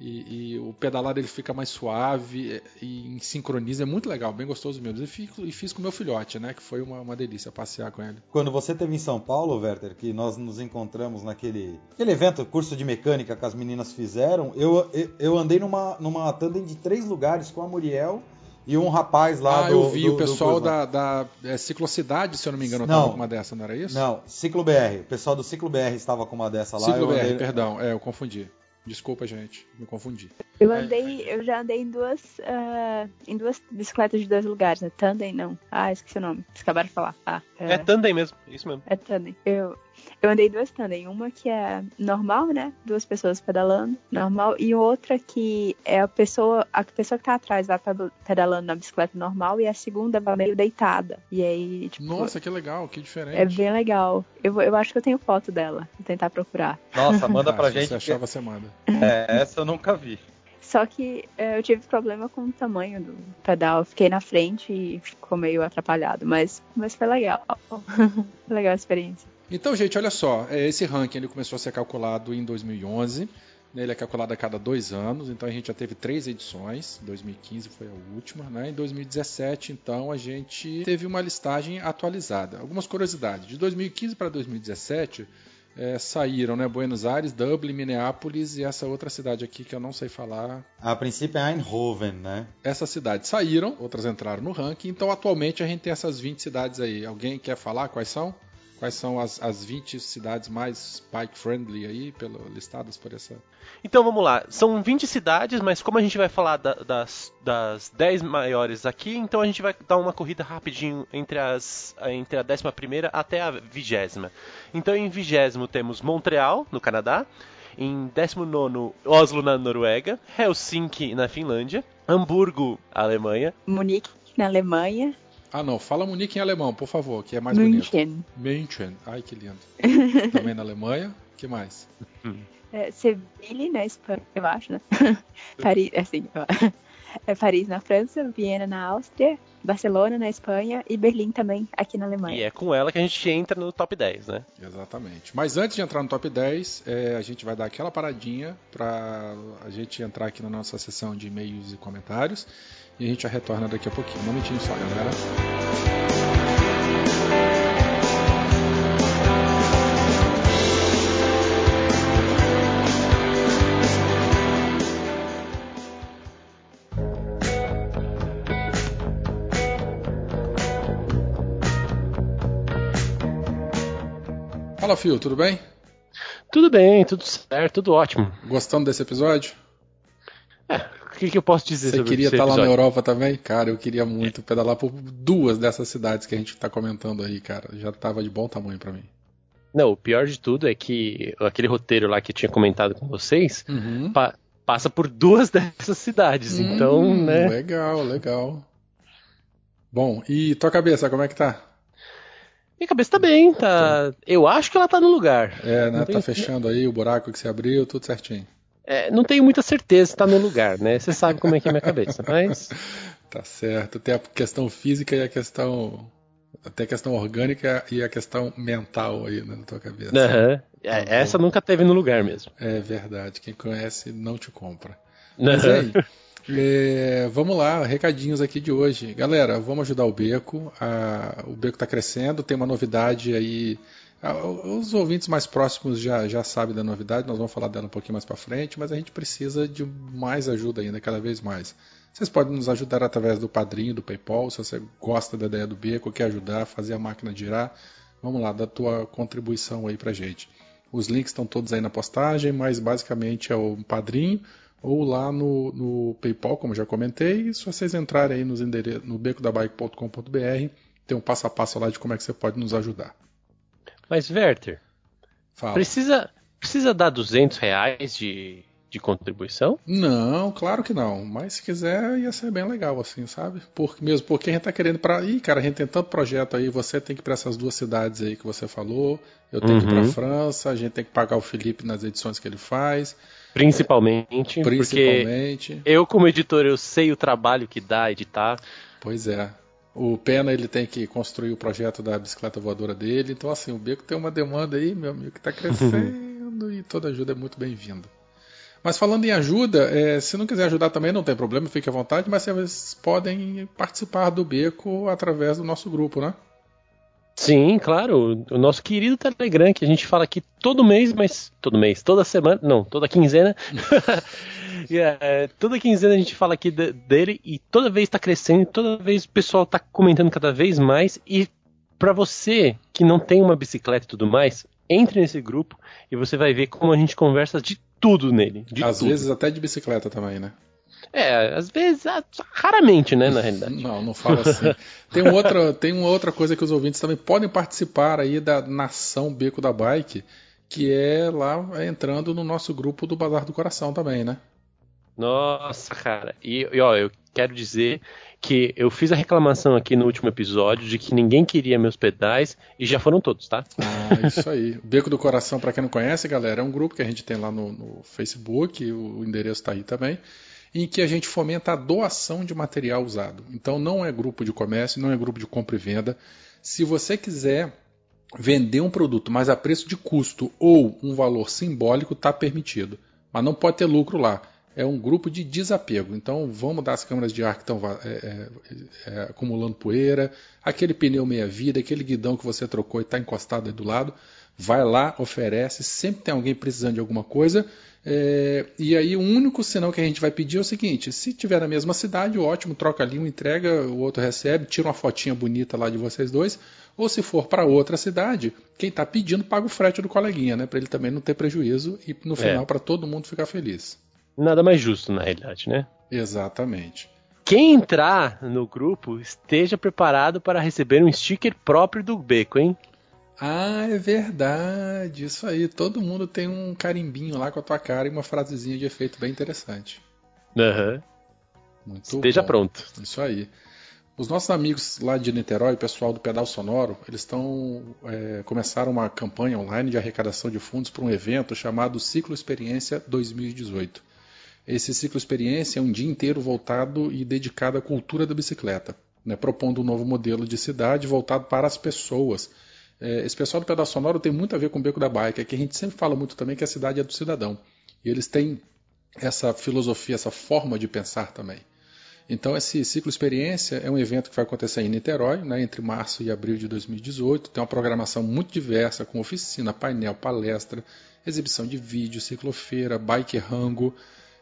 e- e o pedalar ele fica mais suave e, e sincroniza, é muito legal, bem gostoso mesmo. E, fico- e fiz com meu filhote, né, que foi uma, uma delícia passear com ele. Quando você esteve em São Paulo, Werther, que nós nos encontramos naquele aquele evento, curso de mecânica que as meninas fizeram, eu, eu, eu andei numa, numa tandem de três lugares com a Muriel e um rapaz lá ah, do. eu vi do- o pessoal da, da é, Ciclocidade, se eu não me engano, Não. tava com uma dessa, não era isso? Não, Ciclo BR. O pessoal do Ciclo BR estava com uma dessa lá. Ciclo eu BR, andei- perdão, é, eu confundi. Desculpa, gente, me confundi. Eu andei, eu já andei em duas, ah, em duas bicicletas de dois lugares, né? Tandem não. Ah, esqueci o nome. Vocês acabaram de falar. Ah, É tandem mesmo, isso mesmo. É tandem. Eu, eu andei duas tandem. Uma que é normal, né? Duas pessoas pedalando, normal. E outra que é a pessoa, a pessoa que tá atrás vai pedal- pedalando na bicicleta normal e a segunda vai meio deitada. E aí, tipo, Nossa, que legal, que diferente. é bem legal. Eu, eu acho que eu tenho foto dela. Vou tentar procurar. Nossa, manda Ah, pra se gente. Você achar, você manda. É, essa eu nunca vi. Só que é, eu tive problema com o tamanho do pedal. Eu fiquei na frente e ficou meio atrapalhado. Mas, mas foi legal. legal a experiência. Então, gente, olha só, é, esse ranking ele começou a ser calculado em 2011. Ele é calculado a cada dois anos, então a gente já teve três edições. 2015 foi a última, né? Em 2017, então, a gente teve uma listagem atualizada. Algumas curiosidades. De 2015 para 2017, é, saíram, né? Buenos Aires, Dublin, Minneapolis e essa outra cidade aqui que eu não sei falar. A princípio é Eindhoven, né? Essas cidades saíram, outras entraram no ranking, então atualmente a gente tem essas 20 cidades aí. Alguém quer falar quais são? Quais são as, as 20 cidades mais bike friendly aí, pelo, listadas por essa. Então vamos lá, são 20 cidades, mas como a gente vai falar da, das, das 10 maiores aqui, então a gente vai dar uma corrida rapidinho entre, as, entre a 11 até a 20. Então em 20 temos Montreal, no Canadá. Em 19, Oslo, na Noruega. Helsinki, na Finlândia. Hamburgo, Alemanha. Munique, na Alemanha. Ah, não. Fala Munique em alemão, por favor, que é mais München. bonito. München. Ai, que lindo. Também na Alemanha. que mais? É, Seville, na Espanha, eu acho, né? Paris, assim, é Paris na França, Viena na Áustria, Barcelona na Espanha e Berlim também, aqui na Alemanha. E é com ela que a gente entra no top 10, né? Exatamente. Mas antes de entrar no top 10, é, a gente vai dar aquela paradinha para a gente entrar aqui na nossa sessão de e-mails e comentários. E a gente já retorna daqui a pouquinho. Um momentinho só, galera. Fala, Fio, tudo bem? Tudo bem, tudo certo, tudo ótimo. Gostando desse episódio? É, o que, que eu posso dizer Você sobre queria estar lá na? Europa também? Cara, eu queria muito pedalar por duas dessas cidades que a gente está comentando aí, cara. Já tava de bom tamanho para mim. Não, o pior de tudo é que aquele roteiro lá que eu tinha comentado com vocês Uhum. pa- passa por duas dessas cidades. Então, Hum, né? Legal, legal. Bom, e tua cabeça, como é que tá? Minha cabeça tá bem, tá. Eu acho que ela tá no lugar. É, né? Não Tá tenho- fechando aí o buraco que você abriu, tudo certinho. É, não tenho muita certeza se tá no lugar, né? Você sabe como é que é a minha cabeça, mas. Tá certo. Tem a questão física e a questão. Até a questão orgânica e a questão mental aí né, na tua cabeça. É, essa nunca teve no lugar mesmo. É verdade. Quem conhece não te compra. Mas aí? É, vamos lá, recadinhos aqui de hoje. Galera, vamos ajudar o Beco. A- o Beco está crescendo, tem uma novidade aí. Ah, Os ouvintes mais próximos já, já sabem da novidade, nós vamos falar dela um pouquinho mais para frente, mas a gente precisa de mais ajuda ainda, cada vez mais. Vocês podem nos ajudar através do padrinho, do PayPal, se você gosta da ideia do Beco, quer ajudar, fazer a máquina girar, vamos lá, dá a tua contribuição aí pra gente. Os links estão todos aí na postagem, mas basicamente é o padrinho ou lá no, no PayPal, como já comentei. E se vocês entrarem aí nos endereços, no becodabike.com.br, tem um passo a passo lá de como é que você pode nos ajudar. Mas, Werther, Fala. precisa, precisa dar 200 reais de, de contribuição? Não, claro que não. Mas se quiser, ia ser bem legal, assim, sabe? Porque, mesmo porque a gente tá querendo para Ih, cara, a gente tem tanto projeto aí, você tem que ir pra essas duas cidades aí que você falou, eu tenho que ir pra Uhum. França, a gente tem que pagar o Felipe nas edições que ele faz, Principalmente, porque principalmente. eu, como editor, eu sei o trabalho que dá editar. Pois é. O Pena ele tem que construir o projeto da bicicleta voadora dele. Então, assim, o Beco tem uma demanda aí, meu amigo, que está crescendo e toda ajuda é muito bem-vinda. Mas falando em ajuda, é, se não quiser ajudar também não tem problema, fique à vontade, mas vocês podem participar do Beco através do nosso grupo, né? Sim, claro, o nosso querido Telegram, que a gente fala aqui todo mês, mas todo mês, toda semana, não, toda quinzena. E, é, toda quinzena a gente fala aqui de- dele e toda vez está crescendo, toda vez o pessoal está comentando cada vez mais. E para você que não tem uma bicicleta e tudo mais, entre nesse grupo e você vai ver como a gente conversa de tudo nele. De Às tudo. vezes até de bicicleta também, né? É, às vezes, ah, raramente, né, na realidade. Não, não fala assim. tem, outra, tem uma outra coisa que os ouvintes também podem participar aí da Nação Beco da Bike, que é lá entrando no nosso grupo do Bazar do Coração também, né? Nossa, cara. E, e, ó, eu quero dizer que eu fiz a reclamação aqui no último episódio de que ninguém queria meus pedais e já foram todos, tá? Ah, isso aí. O Beco do Coração, para quem não conhece, galera, é um grupo que a gente tem lá no, no Facebook, o endereço está aí também, em que a gente fomenta a doação de material usado. Então não é grupo de comércio, não é grupo de compra e venda. Se você quiser vender um produto, mas a preço de custo ou um valor simbólico, está permitido. mas não pode ter lucro lá. É um grupo de desapego. Então vamos dar as câmeras de ar que estão é, é, é, acumulando poeira, aquele pneu meia-vida, aquele guidão que você trocou e está encostado aí do lado. Vai lá, oferece, sempre tem alguém precisando de alguma coisa. É, e aí o único sinal que a gente vai pedir é o seguinte: se tiver na mesma cidade, ótimo, troca ali, um entrega, o outro recebe, tira uma fotinha bonita lá de vocês dois. Ou se for para outra cidade, quem está pedindo paga o frete do coleguinha, né? Para ele também não ter prejuízo e no final é. para todo mundo ficar feliz. Nada mais justo, na realidade, né? Exatamente. Quem entrar no grupo esteja preparado para receber um sticker próprio do Beco, hein? Ah, é verdade. Isso aí. Todo mundo tem um carimbinho lá com a tua cara e uma frasezinha de efeito bem interessante. Aham. Uhum. Esteja bom. pronto. Isso aí. Os nossos amigos lá de Niterói, pessoal do Pedal Sonoro, eles estão é, começaram uma campanha online de arrecadação de fundos para um evento chamado Ciclo Experiência 2018. Esse ciclo experiência é um dia inteiro voltado e dedicado à cultura da bicicleta, né, propondo um novo modelo de cidade voltado para as pessoas. É, esse pessoal do Pedal Sonoro tem muito a ver com o Beco da Bike, é que a gente sempre fala muito também que a cidade é do cidadão. E eles têm essa filosofia, essa forma de pensar também. Então, esse ciclo experiência é um evento que vai acontecer em Niterói, né, entre março e abril de 2018. Tem uma programação muito diversa, com oficina, painel, palestra, exibição de vídeo, ciclofeira, bike rango,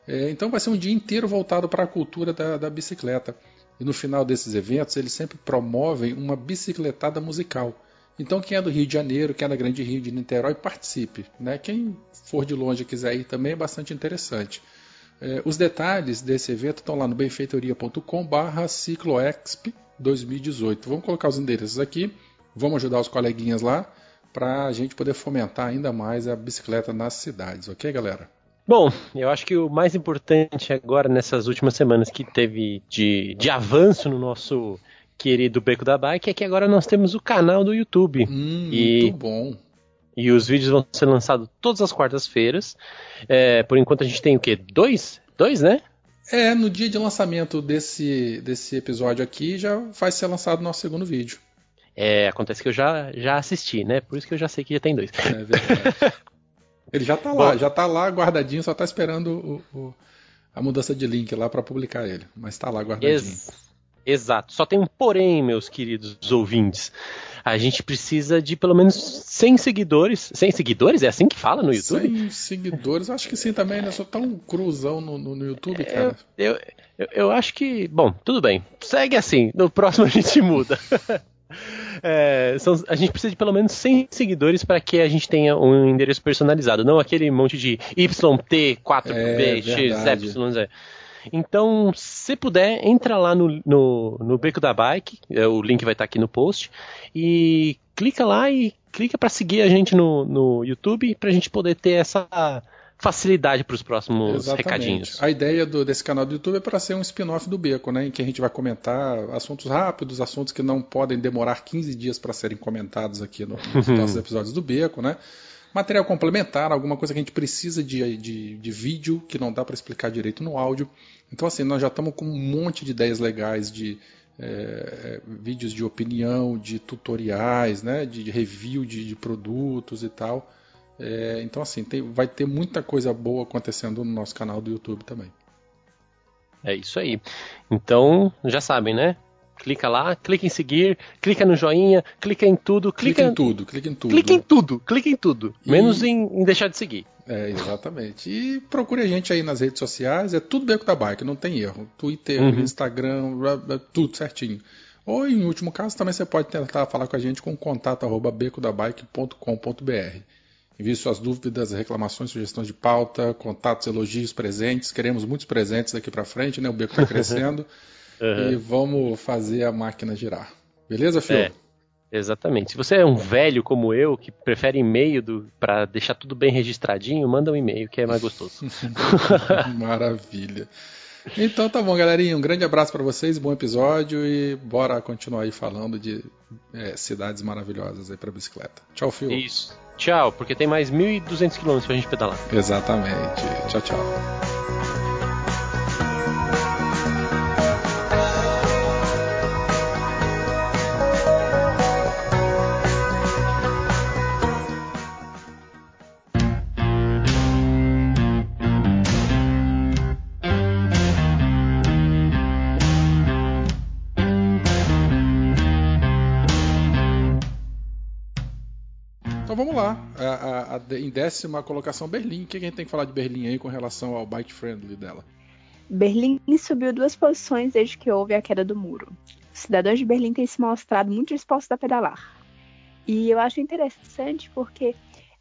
é, então vai ser um dia inteiro voltado para a cultura da, da bicicleta. E no final desses eventos, eles sempre promovem uma bicicletada musical. Então, quem é do Rio de Janeiro, quem é da Grande Rio de Niterói, participe. Né? Quem for de longe e quiser ir também é bastante interessante. É, os detalhes desse evento estão lá no benfeitoria.com/barra cicloexp 2018. Vamos colocar os endereços aqui, vamos ajudar os coleguinhas lá para a gente poder fomentar ainda mais a bicicleta nas cidades, ok, galera? Bom, eu acho que o mais importante agora nessas últimas semanas que teve de, de avanço no nosso querido Beco da Bike é que agora nós temos o canal do YouTube. Hum, e, muito bom. E os vídeos vão ser lançados todas as quartas-feiras. É, por enquanto a gente tem o quê? Dois? Dois, né? É, no dia de lançamento desse, desse episódio aqui já vai ser lançado o nosso segundo vídeo. É, acontece que eu já, já assisti, né? Por isso que eu já sei que já tem dois. É verdade. Ele já tá lá, já tá lá guardadinho, só tá esperando o, o, a mudança de link lá para publicar ele. Mas tá lá guardadinho. Ex exato. Só tem um porém, meus queridos ouvintes. A gente precisa de pelo menos 100 seguidores. 100 seguidores? É assim que fala no YouTube? 100 seguidores, acho que sim também, né? Só tá um cruzão no, no, no YouTube, cara. Eu, eu, eu, acho que. Bom, tudo bem. Segue assim. No próximo a gente muda. É, são, a gente precisa de pelo menos 100 seguidores para que a gente tenha um endereço personalizado, não aquele monte de YT, 4B, é, Então, se puder, entra lá no, no, no Beco da Bike, é, o link vai estar aqui no post, e clica lá e clica para seguir a gente no, no YouTube para a gente poder ter essa facilidade para os próximos Exatamente. recadinhos. A ideia do, desse canal do YouTube é para ser um spin-off do Beco, né, em que a gente vai comentar assuntos rápidos, assuntos que não podem demorar 15 dias para serem comentados aqui no, nos nossos episódios do Beco, né? Material complementar, alguma coisa que a gente precisa de, de, de vídeo que não dá para explicar direito no áudio. Então, assim, nós já estamos com um monte de ideias legais de é, vídeos de opinião, de tutoriais, né, de, review de, de produtos e tal. É, então, assim, tem, vai ter muita coisa boa acontecendo no nosso canal do YouTube também. É isso aí. Então, já sabem, né? Clica lá, clica em seguir, clica no joinha, clica em tudo, clica, clica em tudo, clica em tudo. Clica em tudo, clica em tudo. E... Menos em, em, deixar de seguir. É, exatamente. E procure a gente aí nas redes sociais, é tudo Beco da Bike, não tem erro. Twitter, uhum. Instagram, tudo certinho. Ou, em último caso, também você pode tentar falar com a gente com contato arroba becodabike.com.br. Envie suas dúvidas, reclamações, sugestões de pauta, contatos, elogios, presentes. Queremos muitos presentes daqui para frente, né? O beco está crescendo. Uhum. E vamos fazer a máquina girar. Beleza, Fio? É, exatamente. Se você é um velho como eu, que prefere e-mail para deixar tudo bem registradinho, manda um e-mail que é mais gostoso. Maravilha. Então tá bom, galerinha. Um grande abraço para vocês, bom episódio e bora continuar aí falando de é, cidades maravilhosas aí para bicicleta. Tchau, Fio. Isso. Tchau, porque tem mais 1.200 km pra gente pedalar. Exatamente. Tchau, tchau. Em décima colocação, Berlim. O que a gente tem que falar de Berlim aí com relação ao bike friendly dela? Berlim subiu duas posições desde que houve a queda do muro. Os cidadãos de Berlim têm se mostrado muito dispostos a pedalar. E eu acho interessante porque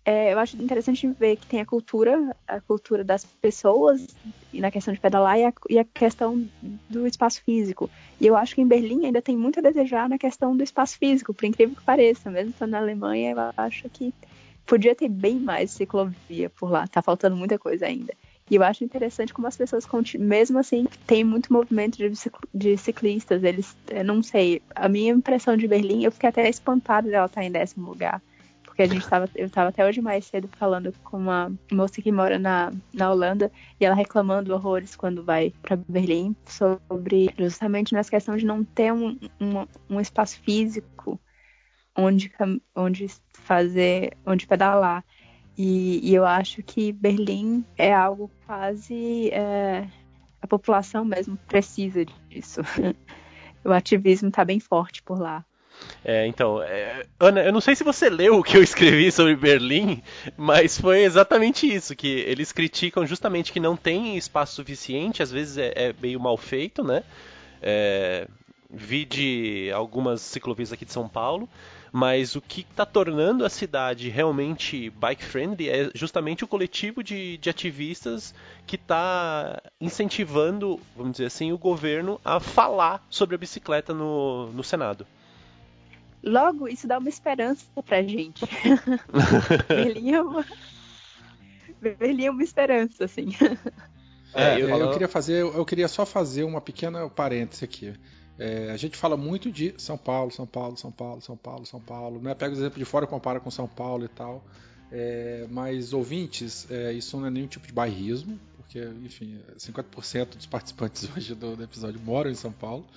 é, eu acho interessante ver que tem a cultura, a cultura das pessoas e na questão de pedalar e a, e a, questão do espaço físico. E eu acho que em Berlim ainda tem muito a desejar na questão do espaço físico, por incrível que pareça. Mesmo estando na Alemanha, eu acho que podia ter bem mais ciclovia por lá. Tá faltando muita coisa ainda. E eu acho interessante como as pessoas, mesmo assim, tem muito movimento de, de ciclistas. Eles, não sei, a minha impressão de Berlim, eu fiquei até espantada dela estar em décimo lugar. Porque a gente tava, eu estava até hoje mais cedo falando com uma moça que mora na, na Holanda e ela reclamando horrores quando vai para Berlim sobre justamente nessa questão de não ter um, um, um espaço físico onde, onde fazer, onde pedalar. E, e, eu acho que Berlim é algo quase. É, a população mesmo precisa disso. o ativismo está bem forte por lá. É, então, é, Ana, eu não sei se você leu o que eu escrevi sobre Berlim, mas foi exatamente isso, que eles criticam justamente que não tem espaço suficiente, às vezes é, é meio mal feito, né? É, vi de algumas ciclovias aqui de São Paulo, mas o que está tornando a cidade realmente bike friendly é justamente o coletivo de, de ativistas que está incentivando, vamos dizer assim, o governo a falar sobre a bicicleta no, no Senado. Logo, isso dá uma esperança pra gente. Berlim é uma... Berlim é uma esperança, assim. É, eu, eu, queria fazer, eu queria só fazer uma pequena parêntese aqui. É, a gente fala muito de São Paulo, São Paulo, São Paulo, São Paulo, São Paulo. Né? Pega o exemplo de fora e compara com São Paulo e tal. É, mas ouvintes, é, isso não é nenhum tipo de bairrismo, porque, enfim, 50% dos participantes hoje do, do, episódio moram em São Paulo.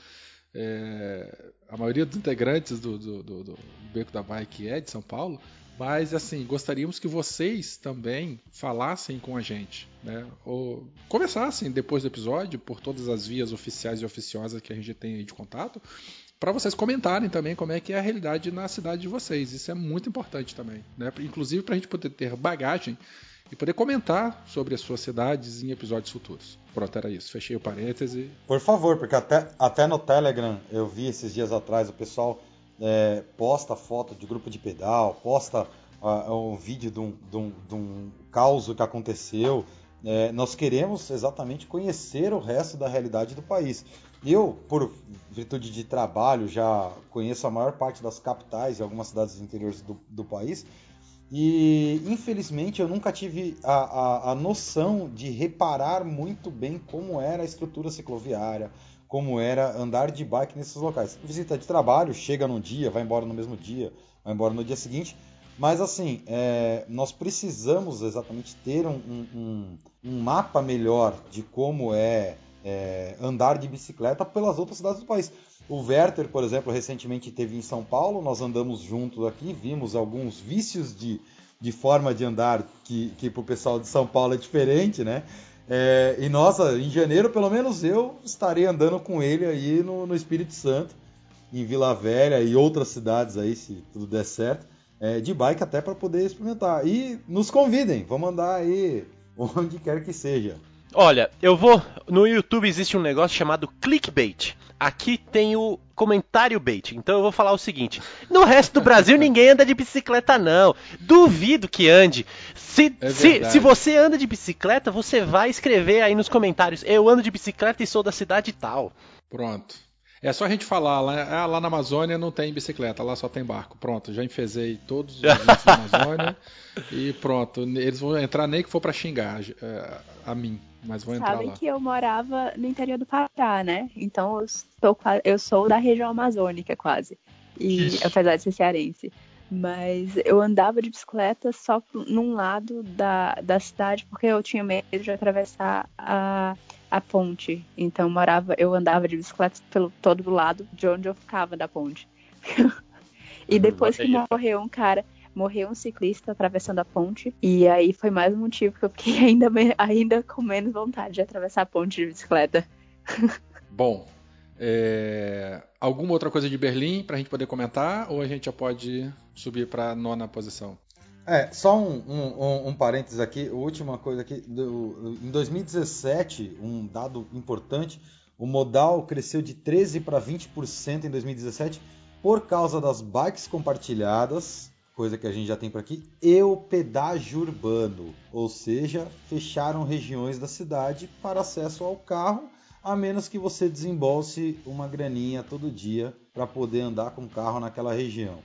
É, a maioria dos integrantes do, do, do, Beco da Bike é de São Paulo. Mas assim, gostaríamos que vocês também falassem com a gente, né? Ou conversassem depois do episódio por todas as vias oficiais e oficiosas que a gente tem aí de contato, para vocês comentarem também como é que é a realidade na cidade de vocês. Isso é muito importante também, né? Inclusive para a gente poder ter bagagem e poder comentar sobre as suas cidades em episódios futuros. Pronto, era isso. Fechei o parêntese. Por favor, porque até, até no Telegram eu vi esses dias atrás o pessoal é, posta foto de grupo de pedal, posta uh, um vídeo de um, de um, de um caos que aconteceu. É, nós queremos exatamente conhecer o resto da realidade do país. Eu, por virtude de trabalho, já conheço a maior parte das capitais e algumas cidades interiores do, do país. E infelizmente eu nunca tive a, a, a, noção de reparar muito bem como era a estrutura cicloviária, como era andar de bike nesses locais. Visita de trabalho, chega num dia, vai embora no mesmo dia, vai embora no dia seguinte. Mas assim, é, nós precisamos exatamente ter um, um, um, mapa melhor de como é, é, andar de bicicleta pelas outras cidades do país. O Werther, por exemplo, recentemente esteve em São Paulo, nós andamos juntos aqui, vimos alguns vícios de, de forma de andar que, que para o pessoal de São Paulo é diferente, né? É, e nossa, em janeiro, pelo menos eu estarei andando com ele aí no, no Espírito Santo, em Vila Velha e outras cidades aí, se tudo der certo, é, de bike até para poder experimentar. E nos convidem, vamos andar aí onde quer que seja. Olha, eu vou. No YouTube existe um negócio chamado clickbait. Aqui tem o comentário bait. Então eu vou falar o seguinte: no resto do Brasil ninguém anda de bicicleta, não. Duvido que ande. Se, é se, se você anda de bicicleta, você vai escrever aí nos comentários: eu ando de bicicleta e sou da cidade tal. Pronto. É só a gente falar, lá, ah, lá na Amazônia não tem bicicleta, lá só tem barco. Pronto, já enfezei todos os da Amazônia e pronto. Eles vão entrar nem que for para xingar é, a mim, mas vão entrar Sabem lá. que eu morava no interior do Pará, né? Então eu sou, eu sou da região amazônica quase. E Isso. apesar de ser cearense. Mas eu andava de bicicleta só num lado da, da cidade porque eu tinha medo de atravessar a a ponte. Então morava, eu andava de bicicleta pelo todo lado de onde eu ficava da ponte. e hum, depois que morreu um cara, morreu um ciclista atravessando a ponte. E aí foi mais um motivo que eu fiquei ainda, ainda com menos vontade de atravessar a ponte de bicicleta. Bom, é... alguma outra coisa de Berlim para a gente poder comentar? Ou a gente já pode subir para a nona posição? É, só um, um, um parênteses aqui, a última coisa aqui. Do, em 2017, um dado importante, o modal cresceu de 13% para 20% em 2017 por causa das bikes compartilhadas, coisa que a gente já tem por aqui, e o pedágio urbano, ou seja, fecharam regiões da cidade para acesso ao carro, a menos que você desembolse uma graninha todo dia para poder andar com o carro naquela região.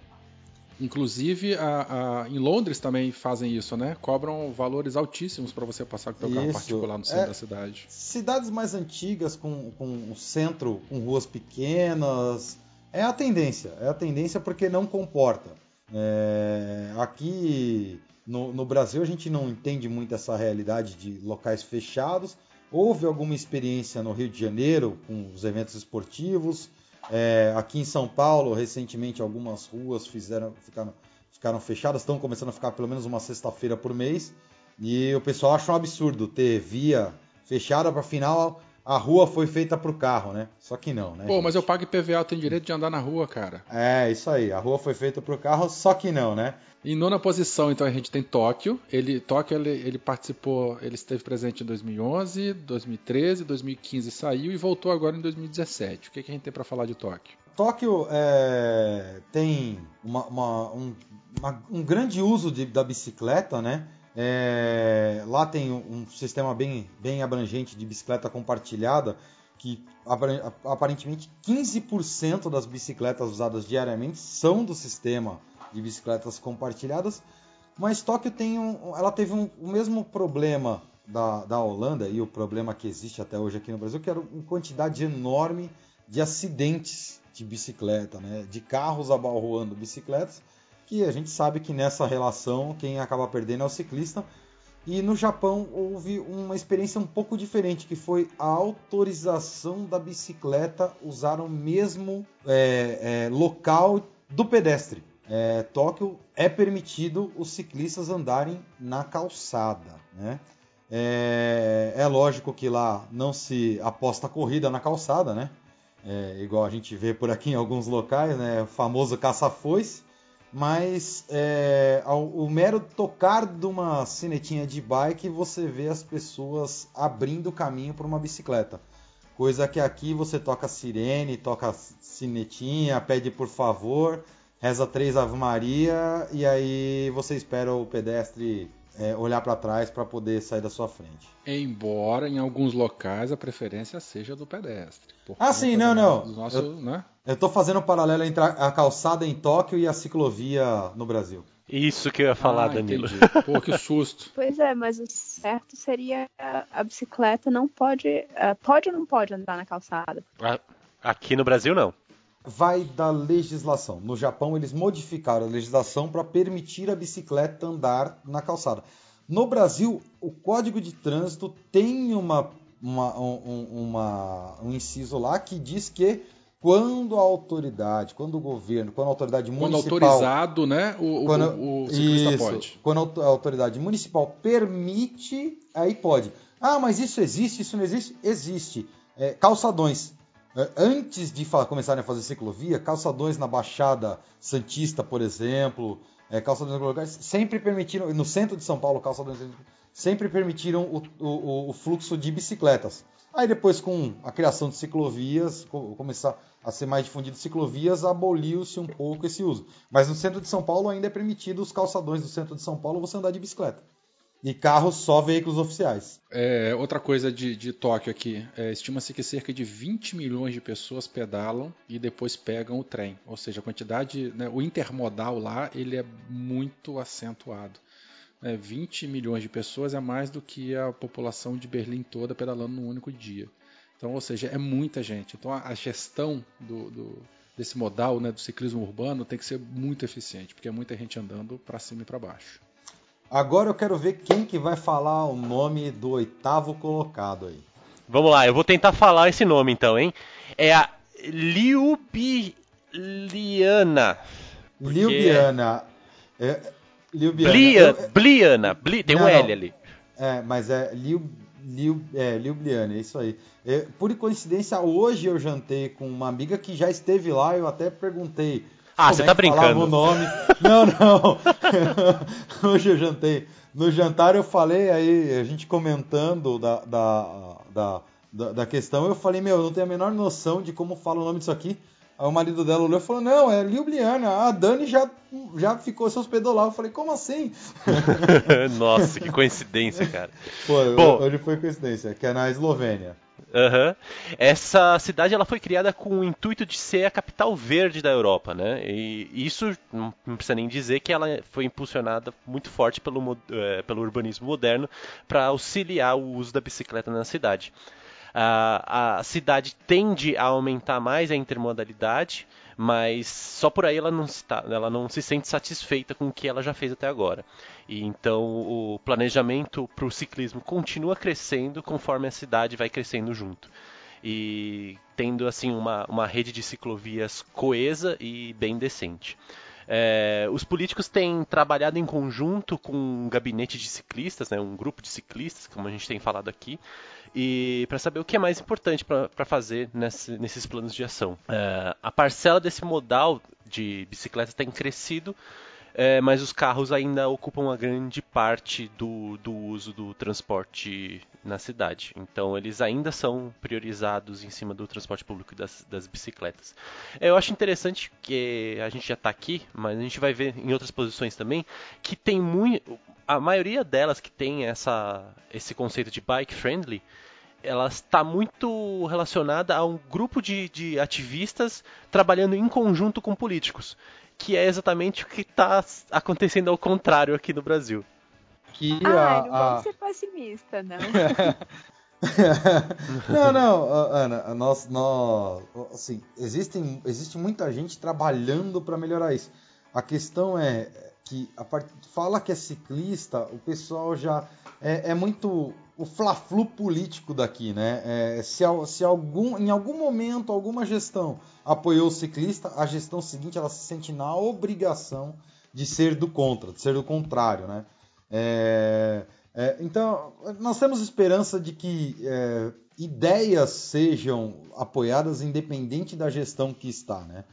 Inclusive, a, a, em Londres também fazem isso, né? Cobram valores altíssimos para você passar com o seu carro particular no centro é, da cidade. Cidades mais antigas, com, com um centro com ruas pequenas, é a tendência. É a tendência porque não comporta. É, aqui no, no Brasil a gente não entende muito essa realidade de locais fechados. Houve alguma experiência no Rio de Janeiro com os eventos esportivos, é, aqui em São Paulo, recentemente, algumas ruas fizeram, ficaram, ficaram fechadas, estão começando a ficar pelo menos uma sexta-feira por mês. E o pessoal acha um absurdo ter via fechada para final a rua foi feita pro carro, né? Só que não, né? Pô, gente? mas eu pago IPVA, eu tenho direito de andar na rua, cara. É, isso aí. A rua foi feita pro carro, só que não, né? Em nona posição, então, a gente tem Tóquio. Ele, Tóquio, ele, ele participou, ele esteve presente em 2011, 2013, 2015 saiu e voltou agora em 2017. O que, que a gente tem para falar de Tóquio? Tóquio é, tem uma, uma, um, uma, um, grande uso de, da bicicleta, né? É, lá tem um sistema bem, bem abrangente de bicicleta compartilhada, que aparentemente 15% das bicicletas usadas diariamente são do sistema de bicicletas compartilhadas. Mas Tóquio tem um, ela teve um, o mesmo problema da, da Holanda e o problema que existe até hoje aqui no Brasil, que era uma quantidade enorme de acidentes de bicicleta, né? de carros abalroando bicicletas que a gente sabe que nessa relação quem acaba perdendo é o ciclista. E no Japão houve uma experiência um pouco diferente, que foi a autorização da bicicleta usar o mesmo é, é, local do pedestre. É, Tóquio é permitido os ciclistas andarem na calçada. Né? É, é, lógico que lá não se aposta corrida na calçada, né? É, igual a gente vê por aqui em alguns locais, né? O famoso caça-foice mas é, ao, o mero tocar de uma sinetinha de bike você vê as pessoas abrindo caminho para uma bicicleta. Coisa que aqui você toca sirene, toca sinetinha, pede por favor, reza três Ave Maria e aí você espera o pedestre é, olhar para trás para poder sair da sua frente. Embora em alguns locais a preferência seja do pedestre. Ah, sim, não, não. Nosso, eu, né? eu tô fazendo um paralelo entre a calçada em Tóquio e a ciclovia no Brasil. Isso que eu ia falar, ah, Danilo. Entendi. Pô, que susto. Pois é, mas o certo seria a bicicleta não pode. Uh, pode ou não pode andar na calçada? Aqui no Brasil, não vai da legislação. No Japão, eles modificaram a legislação para permitir a bicicleta andar na calçada. No Brasil, o Código de Trânsito tem uma, uma, um, uma, um inciso lá que diz que quando a autoridade, quando o governo, quando a autoridade municipal. Quando autorizado, né? O, quando, o, o ciclista isso, pode. Quando a autoridade municipal permite, aí pode. Ah, mas isso existe, isso não existe? Existe. É, calçadões. É, antes de começarem a fazer ciclovia, calçadões na Baixada Santista, por exemplo, é, calçadões locais, sempre permitiram, no centro de São Paulo, calçadões sempre permitiram o, o, o, fluxo de bicicletas. Aí depois, com a criação de ciclovias, começar a ser mais difundido ciclovias, aboliu-se um pouco esse uso. Mas no centro de São Paulo ainda é permitido os calçadões do centro de São Paulo você andar de bicicleta. E carros só veículos oficiais. É, outra coisa de, de Tóquio aqui, é, estima-se que cerca de 20 milhões de pessoas pedalam e depois pegam o trem. Ou seja, a quantidade, né, o intermodal lá, ele é muito acentuado. É, 20 milhões de pessoas é mais do que a população de Berlim toda pedalando num único dia. Então, ou seja, é muita gente. Então, a, a gestão do, do, desse modal, né, do ciclismo urbano, tem que ser muito eficiente, porque é muita gente andando para cima e para baixo. Agora eu quero ver quem que vai falar o nome do oitavo colocado aí. Vamos lá, eu vou tentar falar esse nome então, hein? É a Liubiliana. Porque... Liubiana. É, Liubiana. Blia, Bliana. Bli, tem não, um L ali. É, mas é Liu, Liu, é Liubliana, é isso aí. É, por coincidência, hoje eu jantei com uma amiga que já esteve lá, eu até perguntei Ah, você tá brincando. o nome. Não, não. Hoje eu jantei. No jantar eu falei aí, a gente comentando da, da, da, da, da questão, eu falei, meu, eu não tenho a menor noção de como fala o nome disso aqui. Aí o marido dela olhou e falou: Não, é Ljubljana. A Dani já, já ficou, se hospedou lá. Eu falei: Como assim? Nossa, que coincidência, cara. Foi, Bom, hoje foi coincidência, que é na Eslovênia. Aham. Essa cidade ela foi criada com o intuito de ser a capital verde da Europa, né? E isso não precisa nem dizer que ela foi impulsionada muito forte pelo, eh, pelo urbanismo moderno para auxiliar o uso da bicicleta na cidade. A, a cidade tende a aumentar mais a intermodalidade, mas só por aí ela não, se tá- ela não se sente satisfeita com o que ela já fez até agora. E então o planejamento para o ciclismo continua crescendo conforme a cidade vai crescendo junto. E tendo assim uma, uma rede de ciclovias coesa e bem decente. É, os políticos têm trabalhado em conjunto com um gabinete de ciclistas, né, um grupo de ciclistas, como a gente tem falado aqui, e para saber o que é mais importante para fazer nesse- nesses planos de ação. É, a parcela desse modal de bicicletas tem crescido, é, mas os carros ainda ocupam uma grande parte do, do uso do transporte na cidade. Então eles ainda são priorizados em cima do transporte público das, das bicicletas. Eu acho interessante que a gente já está aqui, mas a gente vai ver em outras posições também que tem muito. A maioria delas que tem essa, esse conceito de bike friendly ela está muito relacionada a um grupo de, de ativistas trabalhando em conjunto com políticos, que é exatamente o que está acontecendo ao contrário aqui no Brasil. Que Ah, a, não a- vamos ser pessimista, não. não, não, Ana, nós, nós, assim, existem, existe muita gente trabalhando para melhorar isso. A questão é que a part... fala que é ciclista, o pessoal já é, é muito o fla-flu político daqui, né? É, se, se algum, em algum momento alguma gestão apoiou o ciclista, a gestão seguinte ela se sente na obrigação de ser do contra, de ser do contrário, né? É, é, então, nós temos esperança de que é, ideias sejam apoiadas independente da gestão que está, né?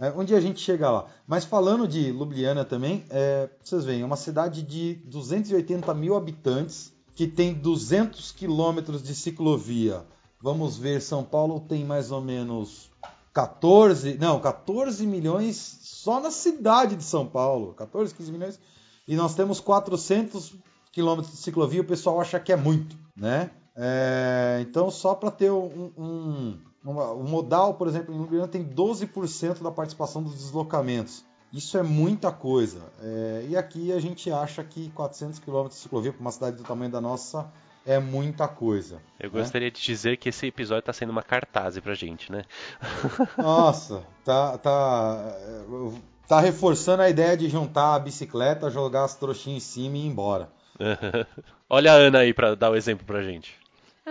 É, a gente chega lá. Mas falando de Ljubljana também, é, vocês veem, é uma cidade de 280 mil habitantes que tem 200 quilômetros de ciclovia. Vamos ver, São Paulo tem mais ou menos 14, não, 14 milhões só na cidade de São Paulo. 14, 15 milhões. E nós temos 400 quilômetros de ciclovia, o pessoal acha que é muito, né? É, então, só para ter um, um, uma- um modal, por exemplo, em Ljubljana tem 12% da participação dos deslocamentos. Isso é muita coisa. É, e aqui a gente acha que 400 km de ciclovia para uma cidade do tamanho da nossa é muita coisa. Eu né? gostaria de dizer que esse episódio está sendo uma cartaz pra gente, né? Nossa, tá, tá, tá reforçando a ideia de juntar a bicicleta, jogar as trouxinhas em cima e ir embora. Olha a Ana aí pra dar o exemplo pra gente.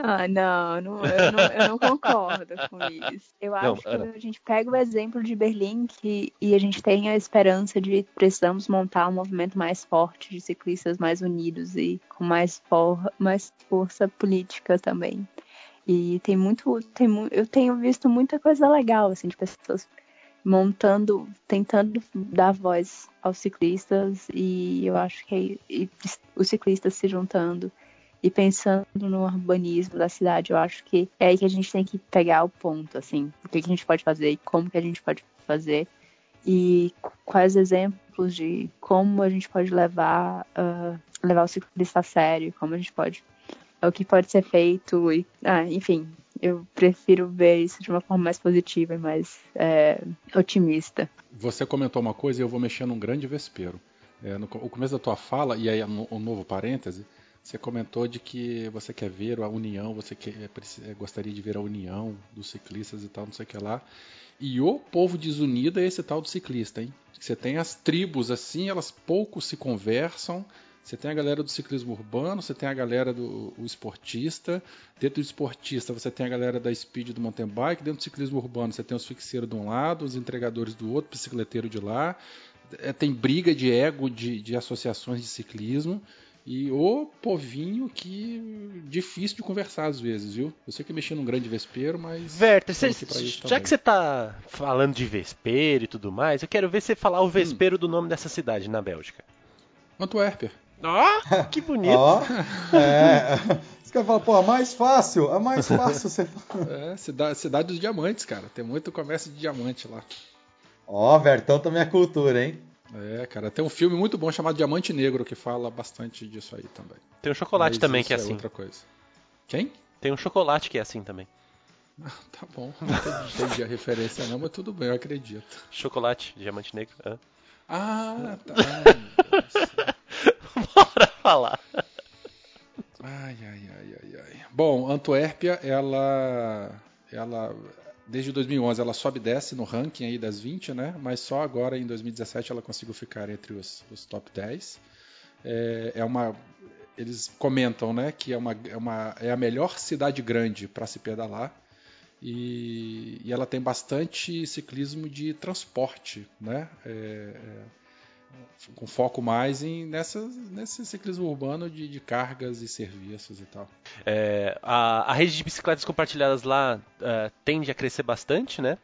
Ah, não, não, eu, não eu não concordo com isso. Eu Não, acho Ana. que a gente pega o exemplo de Berlim que, e a gente tem a esperança de precisamos montar um movimento mais forte de ciclistas mais unidos e com mais, for, mais força política também. E tem muito, tem, eu tenho visto muita coisa legal assim de pessoas montando, tentando dar voz aos ciclistas e eu acho que e os ciclistas se juntando e pensando no urbanismo da cidade, eu acho que é aí que a gente tem que pegar o ponto, assim, o que, que a gente pode fazer e como que a gente pode fazer e quais exemplos de como a gente pode levar ah, levar o ciclista a sério, como a gente pode o que pode ser feito e ah, enfim, eu prefiro ver isso de uma forma mais positiva e mais é, otimista. Você comentou uma coisa e eu vou mexer num grande vespeiro. É, no começo da tua fala, e aí um um novo parêntese, você comentou de que você quer ver a união, você quer, é, é, gostaria de ver a união dos ciclistas e tal, não sei o que lá. E o povo desunido é esse tal do ciclista, hein? Você tem as tribos assim, elas pouco se conversam. Você tem a galera do ciclismo urbano, você tem a galera do esportista. Dentro do esportista, você tem a galera da speed do mountain bike. Dentro do ciclismo urbano, você tem os fixeiros de um lado, os entregadores do outro, bicicleteiro de lá. É, tem briga de ego de, de associações de ciclismo. E o povinho que difícil de conversar às vezes, viu? Eu sei que mexi num grande vespeiro, mas. Werther, cê, já também. que você tá falando de vespeiro e tudo mais, eu quero ver você falar o vespeiro do nome dessa cidade na Bélgica. Antuérpia. Ó, que bonito. Ó, é. Os caras falam, pô, é mais fácil, é mais fácil você. É, cidade, cidade dos diamantes, cara. Tem muito comércio de diamante lá. Ó, Vertão também é cultura, hein? É, cara, tem um filme muito bom chamado Diamante Negro que fala bastante disso aí também. Tem um chocolate Mas também que é assim. outra coisa. Quem? Tem um chocolate que é assim também. Ah, tá bom. Não entendi, a referência não, mas tudo bem, eu acredito. Chocolate, diamante negro. hã? Ah, tá. Bora falar. Ai, ai, ai, ai, ai. Bom, Antuérpia, ela, ela, desde 2011, ela sobe e desce no ranking aí das 20, né? Mas só agora, em 2017, ela conseguiu ficar entre os, os top 10. É, é uma, eles comentam, né, que é, uma, é, uma, é a melhor cidade grande para se pedalar. E, e ela tem bastante ciclismo de transporte, né? É, é, com foco mais em nessa, nesse ciclismo urbano de, de cargas e serviços e tal. É, a, a rede de bicicletas compartilhadas lá é, tende a crescer bastante, né?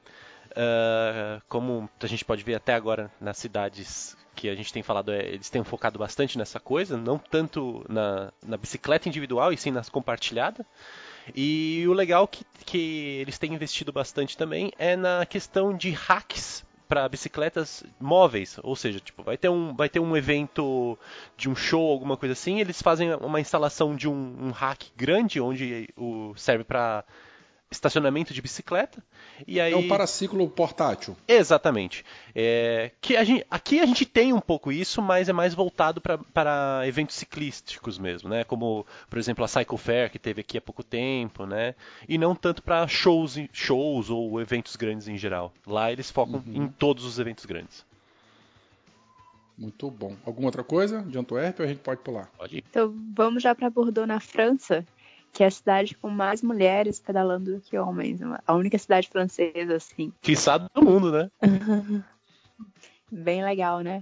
É, como a gente pode ver até agora nas cidades que a gente tem falado, é, eles têm focado bastante nessa coisa, não tanto na, na bicicleta individual e sim nas compartilhadas. E o legal que, que eles têm investido bastante também é na questão de hacks para bicicletas móveis, ou seja, tipo, vai ter um vai ter um evento de um show, alguma coisa assim, eles fazem uma instalação de um, um hack grande onde o serve para estacionamento de bicicleta e aí É um paraciclo portátil. Exatamente. É, que a gente, aqui a gente tem um pouco isso, mas é mais voltado para eventos ciclísticos mesmo, né? Como, por exemplo, a Cycle Fair que teve aqui há pouco tempo, né? E não tanto para shows, shows ou eventos grandes em geral. Lá eles focam em todos os eventos grandes. Muito bom. Alguma outra coisa de Antuérpia ou a gente pode pular? Pode ir. Então vamos já para Bordeaux, na França, que é a cidade com mais mulheres pedalando do que homens. A única cidade francesa, assim. Quiçá do mundo, né? Bem legal, né?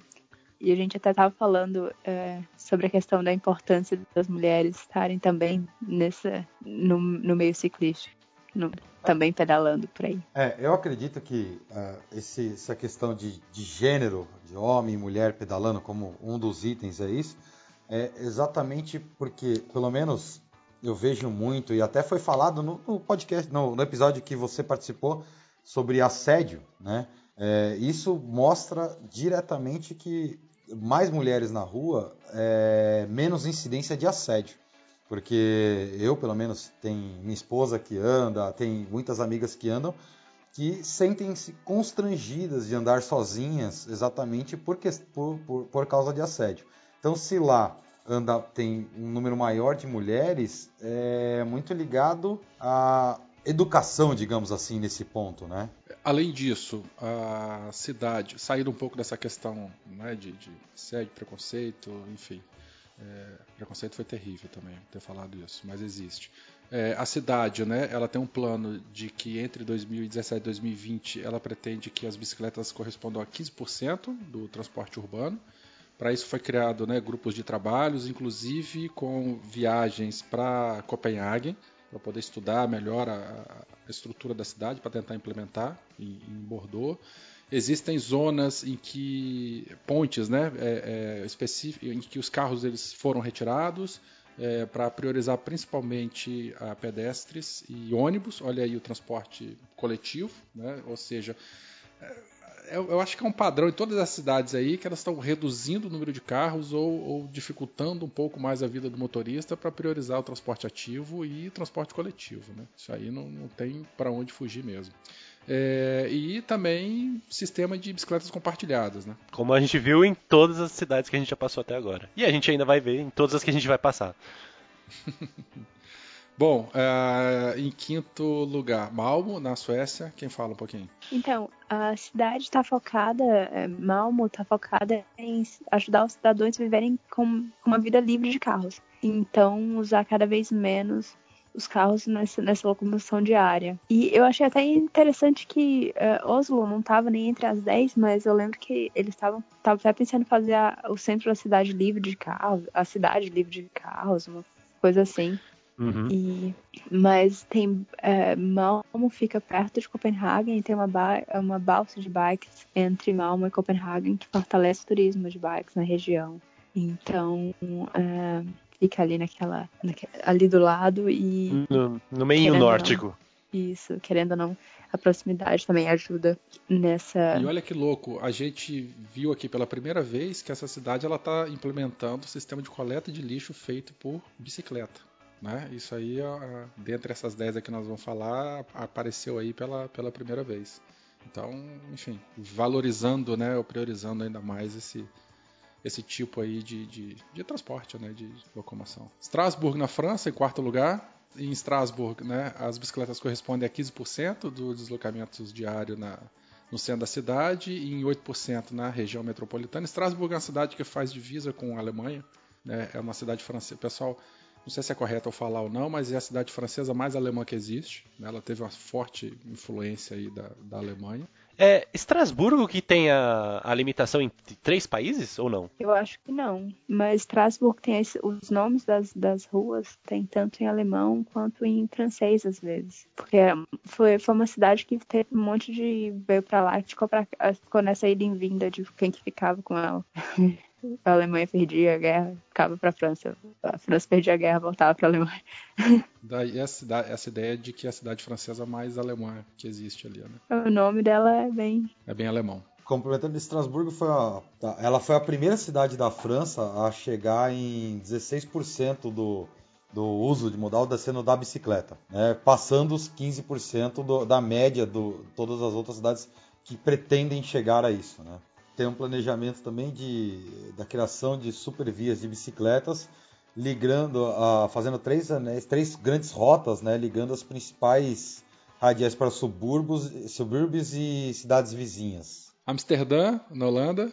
E a gente até estava falando é, sobre a questão da importância das mulheres estarem também nessa, no, no meio ciclístico, no- também pedalando por aí. É, eu acredito que ah, esse- essa questão de, de gênero, de homem e mulher pedalando como um dos itens é isso, é exatamente porque, pelo menos eu vejo muito, e até foi falado no, no podcast, no, no episódio que você participou sobre assédio, né? É, isso mostra diretamente que mais mulheres na rua, é, menos incidência de assédio. Porque eu, pelo menos, tem minha esposa que anda, tem muitas amigas que andam, que sentem-se constrangidas de andar sozinhas exatamente por, por, por, por causa de assédio. Então, se lá anda, tem um número maior de mulheres, é muito ligado à educação, digamos assim, nesse ponto, né? Além disso, a cidade, saindo um pouco dessa questão né, de, de preconceito, enfim. É, preconceito foi terrível também ter falado isso, mas existe. É, a cidade, né, ela tem um plano de que entre 2017 e 2020 ela pretende que as bicicletas correspondam a 15% do transporte urbano. Para isso foi criado né, grupos de trabalhos, inclusive com viagens para Copenhague, para poder estudar melhor a, a estrutura da cidade, para tentar implementar em, em Bordeaux. Existem zonas em que pontes, né, é, é, em que os carros eles foram retirados é, para priorizar principalmente a pedestres e ônibus. Olha aí o transporte coletivo, né, ou seja, eu, eu acho que é um padrão em todas as cidades aí que elas estão reduzindo o número de carros ou, ou dificultando um pouco mais a vida do motorista para priorizar o transporte ativo e transporte coletivo. Né? Isso aí não, não tem para onde fugir mesmo. É, e também sistema de bicicletas compartilhadas. Né? Como a gente viu em todas as cidades que a gente já passou até agora. E a gente ainda vai ver em todas as que a gente vai passar. Bom, é, em quinto lugar, Malmo, na Suécia. Quem fala um pouquinho? Então, a cidade está focada, é, Malmo está focada em ajudar os cidadãos a viverem com uma vida livre de carros. Então, usar cada vez menos os carros nessa, nessa locomoção diária. E eu achei até interessante que uh, Oslo não estava nem entre as 10, mas eu lembro que eles estavam até pensando em fazer a, o centro da cidade livre de carros, a cidade livre de carros, uma coisa assim. Uhum. E, mas tem é, Malmo fica perto de Copenhague e tem uma, ba uma balsa de bikes entre Malmo e Copenhague que fortalece o turismo de bikes na região. Então é, fica ali naquela, naquela, ali do lado e no, no meio nórdico. Isso, querendo ou não, a proximidade também ajuda nessa. E olha que louco, a gente viu aqui pela primeira vez que essa cidade ela está implementando o sistema de coleta de lixo feito por bicicleta. Né? Isso aí, dentre essas 10 que nós vamos falar, apareceu aí pela, pela primeira vez. Então, enfim, valorizando, né, ou priorizando ainda mais esse, esse tipo aí de, de, de transporte, né, de locomoção. Strasbourg na França, em quarto lugar. Em Strasbourg, né, as bicicletas correspondem a 15% dos deslocamentos diários na, no centro da cidade e em 8% na região metropolitana. Strasbourg é uma cidade que faz divisa com a Alemanha, né, é uma cidade francesa. Pessoal, não sei se é correto eu falar ou não, mas é a cidade francesa mais alemã que existe. Né? Ela teve uma forte influência aí da, da Alemanha. É Estrasburgo que tem a, a limitação entre três países ou não? Eu acho que não. Mas Estrasburgo tem esse, os nomes das, das ruas, tem tanto em alemão quanto em francês às vezes. Porque foi, foi uma cidade que teve um monte de. veio pra lá e ficou, pra, ficou nessa ida em vinda de quem que ficava com ela. a Alemanha perdia a guerra, ficava para a França. A França perdia a guerra, voltava para a Alemanha. Daí essa, essa ideia de que é a cidade francesa mais alemã que existe ali, né? O nome dela é bem... É bem alemão. Complementando, Estrasburgo foi a, tá, ela foi a primeira cidade da França a chegar em 16% do, do uso de modal descendo da bicicleta, né? passando os 15% do, da média de todas as outras cidades que pretendem chegar a isso. Né? Tem um planejamento também de, da criação de supervias de bicicletas, ligando, a, fazendo três anéis, três grandes rotas, né, ligando as principais radiais para subúrbios, subúrbios e cidades vizinhas. Amsterdã, na Holanda.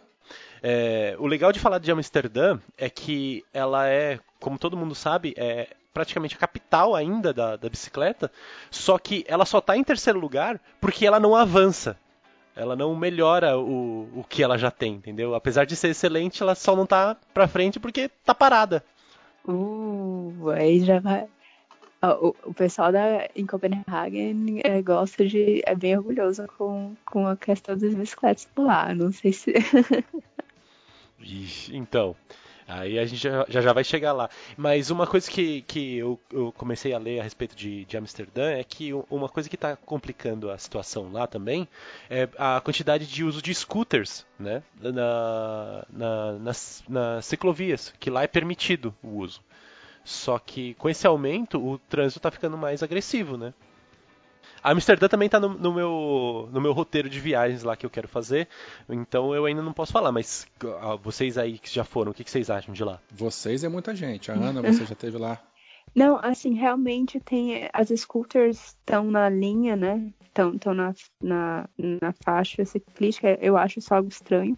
É, o legal de falar de Amsterdã é que ela é, como todo mundo sabe, é praticamente a capital ainda da, da bicicleta, só que ela só está em terceiro lugar porque ela não avança ela não melhora o, o que ela já tem, entendeu? Apesar de ser excelente, ela só não tá pra frente porque tá parada. Uh, aí já vai. O, o pessoal da, em Copenhagen é, gosta de. é bem orgulhoso com, com a questão das bicicletas por lá. Não sei se. Ixi, então. Aí a gente já, já, vai chegar lá. Mas uma coisa que, que eu, eu comecei a ler a respeito de, de Amsterdã é que uma coisa que está complicando a situação lá também é a quantidade de uso de scooters né, na, na, nas, nas ciclovias, que lá é permitido o uso. Só que com esse aumento o trânsito está ficando mais agressivo, né? Amsterdã também está no, no, meu, no meu roteiro de viagens lá que eu quero fazer, então eu ainda não posso falar, mas vocês aí que já foram, o que, que vocês acham de lá? Vocês é muita gente. A Ana, você já esteve lá? Não, assim, realmente tem. As scooters estão na linha, né? Estão na, na, na faixa ciclística. Eu acho isso algo estranho.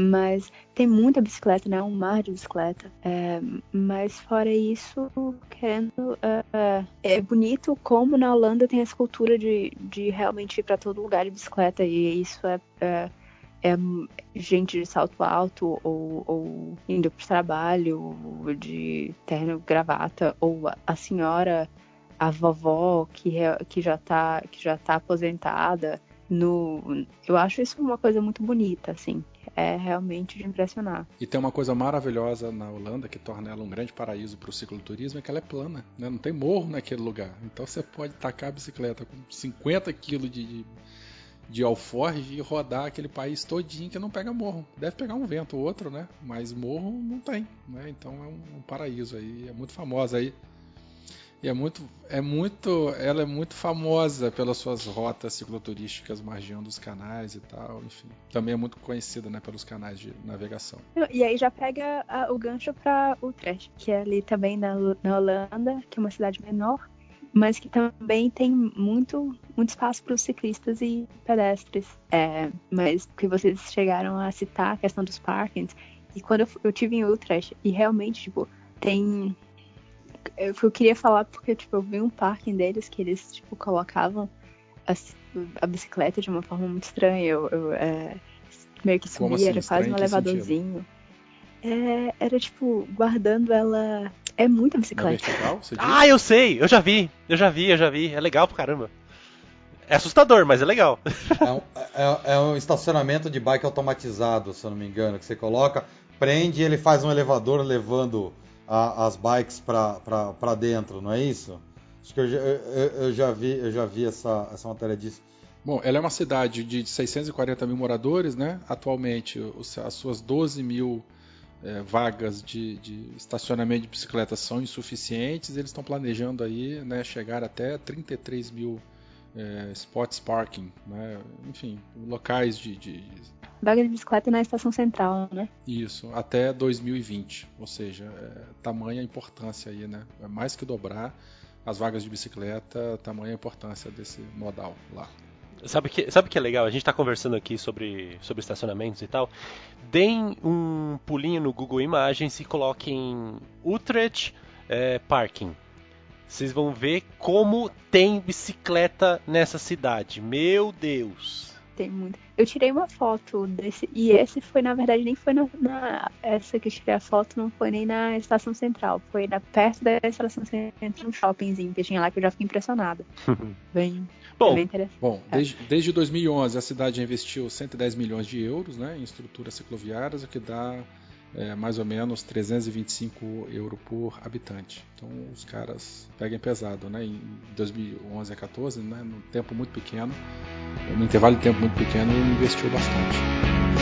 Mas tem muita bicicleta, né? Um mar de bicicleta. É, mas fora isso, querendo. É, é, bonito como na Holanda tem essa cultura de, de realmente ir para todo lugar de bicicleta. E isso é, é, é gente de salto alto ou, ou indo para o trabalho, de terno gravata, ou a senhora, a vovó que, que já está que já tá aposentada. No, eu acho isso uma coisa muito bonita, assim é realmente de impressionar. E tem uma coisa maravilhosa na Holanda que torna ela um grande paraíso para o cicloturismo, é que ela é plana, né? não tem morro naquele lugar. Então você pode tacar a bicicleta com 50 kg de, de alforge e rodar aquele país todinho que não pega morro. Deve pegar um vento ou outro, né? Mas morro não tem, né? Então é um, um paraíso aí, é muito famosa aí e é muito, é muito, ela é muito famosa pelas suas rotas cicloturísticas margeando os canais e tal, enfim. Também é muito conhecida, né, pelos canais de navegação. E aí já pega a, o gancho para Utrecht, que é ali também na, na Holanda, que é uma cidade menor, mas que também tem muito, muito espaço para os ciclistas e pedestres. É, mas que vocês chegaram a citar a questão dos parkings, e quando eu, eu tive em Utrecht, e realmente, tipo, tem eu, eu queria falar porque, tipo, eu vi um parking deles que eles, tipo, colocavam a, a bicicleta de uma forma muito estranha. Eu, eu é, meio que subia, assim, era quase um elevadorzinho. É, era, tipo, guardando ela. É muita bicicleta. vertical? Ah, eu sei! Eu já vi, eu já vi, eu já vi. É legal pra caramba. É assustador, mas é legal. É um, é- é um estacionamento de bike automatizado, se eu não me engano, que você coloca, prende e ele faz um elevador levando a- as bikes pra dentro, não é isso? Acho que eu, eu- eu já vi, eu já vi essa, essa matéria disso. Bom, ela é uma cidade de 640 mil moradores, né? Atualmente, as suas 12 mil eh, vagas de, de estacionamento de bicicletas são insuficientes. Eles estão planejando aí, né, chegar até 33 mil eh, spots parking, né? Enfim, locais de, de Vaga de bicicleta na estação central, né? isso até 2020. Ou seja, é, tamanha importância aí, né? É mais que dobrar as vagas de bicicleta, tamanha importância desse modal lá. Sabe que, sabe que é legal? A gente tá conversando aqui sobre, sobre estacionamentos e tal. Deem um pulinho no Google Imagens e coloquem Utrecht eh, Parking. Vocês vão ver como tem bicicleta nessa cidade. Meu Deus! Tem muito. Eu tirei uma foto desse. E esse foi, na verdade, nem foi na, na- Essa que eu tirei a foto não foi nem na estação central. Foi na, perto da estação central, um shoppingzinho que tinha lá que eu já fiquei impressionada. Bem, Bom, bem interessante. Bom, desde, desde 2011 a cidade já investiu 110 milhões de euros né, em estruturas cicloviárias, o que dá é, mais ou menos 325 euros por habitante. Então os caras peguem pesado, né? Em 2011 a 14, né, num tempo muito pequeno, num intervalo de tempo muito pequeno, ele investiu bastante.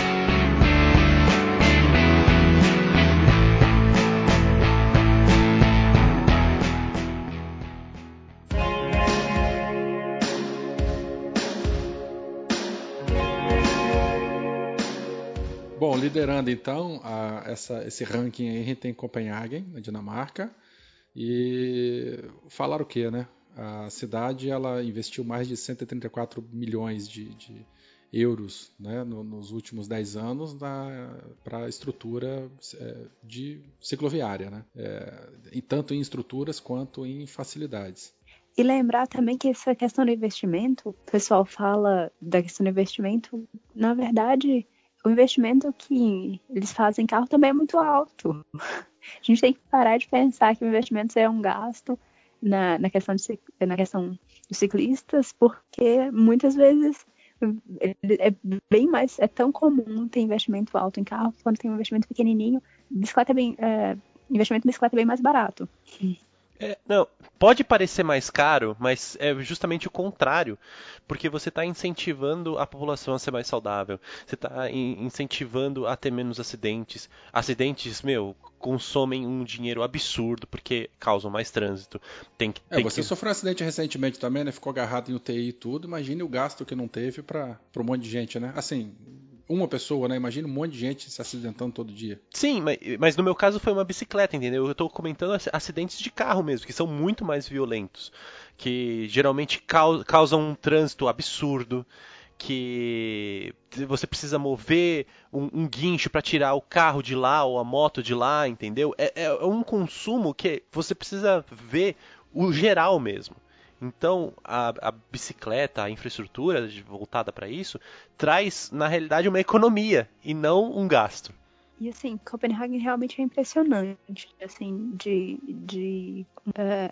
Bom, liderando então a- essa- esse ranking aí, a gente tem Copenhagen, na Dinamarca. E falaram o que, né? A cidade ela investiu mais de 134 milhões de, de euros né, no- nos últimos 10 anos para a estrutura é, de cicloviária, né? É, e tanto em estruturas quanto em facilidades. E lembrar também que essa questão do investimento, o pessoal fala da questão do investimento, na verdade, o investimento que eles fazem em carro também é muito alto. A gente tem que parar de pensar que o investimento é um gasto na, na, questão, de, na questão dos ciclistas, porque muitas vezes é bem mais, é tão comum ter investimento alto em carro quando tem um investimento pequenininho. Bicicleta é bem, é, investimento em bicicleta é bem mais barato. É, não, pode parecer mais caro, mas é justamente o contrário, porque você está incentivando a população a ser mais saudável, você está incentivando a ter menos acidentes. Acidentes, meu, consomem um dinheiro absurdo porque causam mais trânsito. Tem que, É, tem você que... sofreu um acidente recentemente também, né? Ficou agarrado em UTI e tudo. Imagine o gasto que não teve para um monte de gente, né? Assim, uma pessoa, né? Imagina um monte de gente se acidentando todo dia. Sim, mas, mas no meu caso foi uma bicicleta, entendeu? Eu estou comentando ac- acidentes de carro mesmo, que são muito mais violentos, que geralmente cau- causam um trânsito absurdo, que você precisa mover um, um guincho para tirar o carro de lá ou a moto de lá, entendeu? É, é- é um consumo que você precisa ver o geral mesmo. Então, a, a bicicleta, a infraestrutura voltada para isso, traz, na realidade, uma economia e não um gasto. E assim, Copenhague realmente é impressionante, assim, de, de é,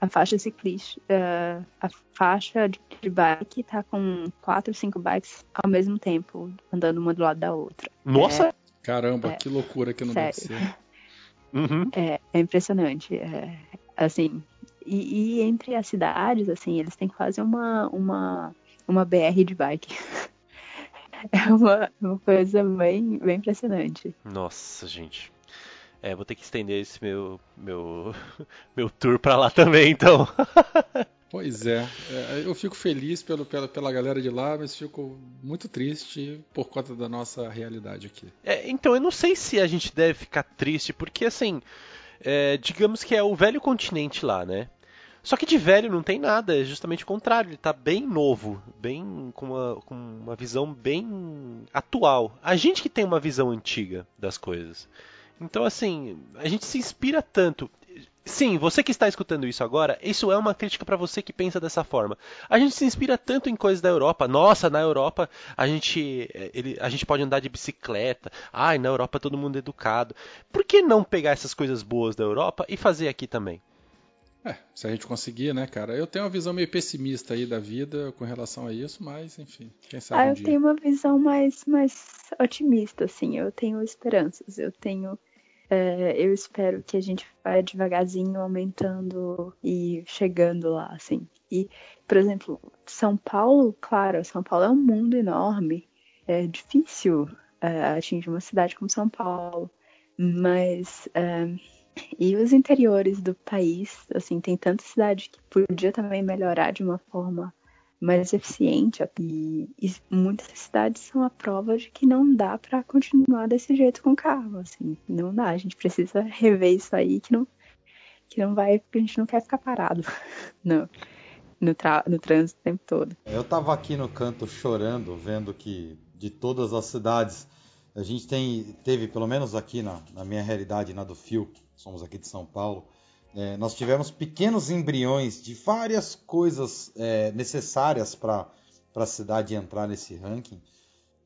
a faixa ciclista, é, a faixa de, de bike tá com quatro, cinco bikes ao mesmo tempo, andando uma do lado da outra. Nossa! Caramba, É, que loucura que não sério. deve ser. Uhum. É, é impressionante, é, assim, e, e entre as cidades, assim, eles têm quase uma, uma, uma BR de bike. É uma, uma coisa bem, bem impressionante. Nossa, gente. É, vou ter que estender esse meu meu meu tour pra lá também, então. Pois é, é, eu fico feliz pelo, pela, pela galera de lá, mas fico muito triste por conta da nossa realidade aqui. É, então, eu não sei se a gente deve ficar triste, porque assim, é, digamos que é o velho continente lá, né? Só que de velho não tem nada, é justamente o contrário, ele tá bem novo, bem com uma, com uma visão bem atual. A gente que tem uma visão antiga das coisas. Então, assim, a gente se inspira tanto. Sim, você que está escutando isso agora, isso é uma crítica para você que pensa dessa forma. A gente se inspira tanto em coisas da Europa. Nossa, na Europa a gente, eh, ele, a gente pode andar de bicicleta. Ai, na Europa todo mundo é educado. Por que não pegar essas coisas boas da Europa e fazer aqui também? É, se a gente conseguir, né, cara? Eu tenho uma visão meio pessimista aí da vida com relação a isso, mas enfim, quem sabe Ah, um eu dia. tenho uma visão mais, mais otimista, assim. Eu tenho esperanças. Eu tenho. É, eu espero que a gente vá devagarzinho aumentando e chegando lá, assim. E, por exemplo, São Paulo, claro, São Paulo é um mundo enorme. É difícil é, atingir uma cidade como São Paulo. Mas. é, e os interiores do país, assim, tem tanta cidade que podia também melhorar de uma forma mais eficiente. E, e muitas cidades são a prova de que não dá para continuar desse jeito com carro, assim, não dá. A gente precisa rever isso aí que não que não vai, porque a gente não quer ficar parado no, no, no trânsito o tempo todo. Eu tava aqui no canto chorando, vendo que de todas as cidades, a gente tem, teve, pelo menos aqui na, na minha realidade, na do Fio, somos aqui de São Paulo, é, nós tivemos pequenos embriões de várias coisas é, necessárias para a cidade entrar nesse ranking.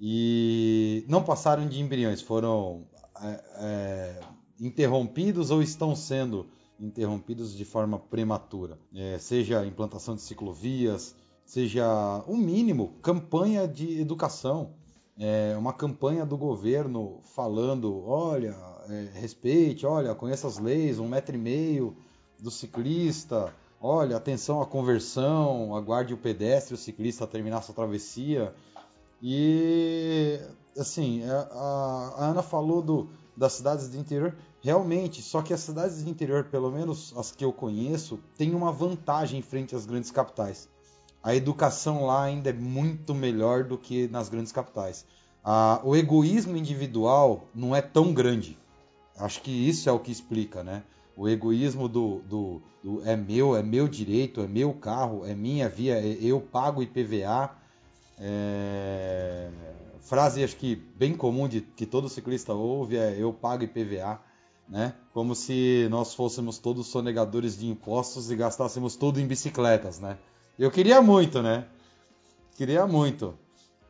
E não passaram de embriões, foram é, é, interrompidos ou estão sendo interrompidos de forma prematura, É, seja implantação de ciclovias, seja o mínimo campanha de educação, é, uma campanha do governo falando, olha, é, respeite, olha, conheça as leis, um metro e meio do ciclista, olha, atenção à conversão, aguarde o pedestre, o ciclista terminar sua travessia. E assim, a, a- a Ana falou do, das cidades do interior, realmente, só que as cidades do interior, pelo menos as que eu conheço, têm uma vantagem frente às grandes capitais. A educação lá ainda é muito melhor do que nas grandes capitais. Ah, o egoísmo individual não é tão grande. Acho que isso é o que explica, né? O egoísmo do, do, do é meu, é meu direito, é meu carro, é minha via, é- eu pago IPVA. É... Frase acho que bem comum de que todo ciclista ouve é eu pago IPVA, né? Como se nós fôssemos todos sonegadores de impostos e gastássemos tudo em bicicletas, né? Eu queria muito, né? Queria muito.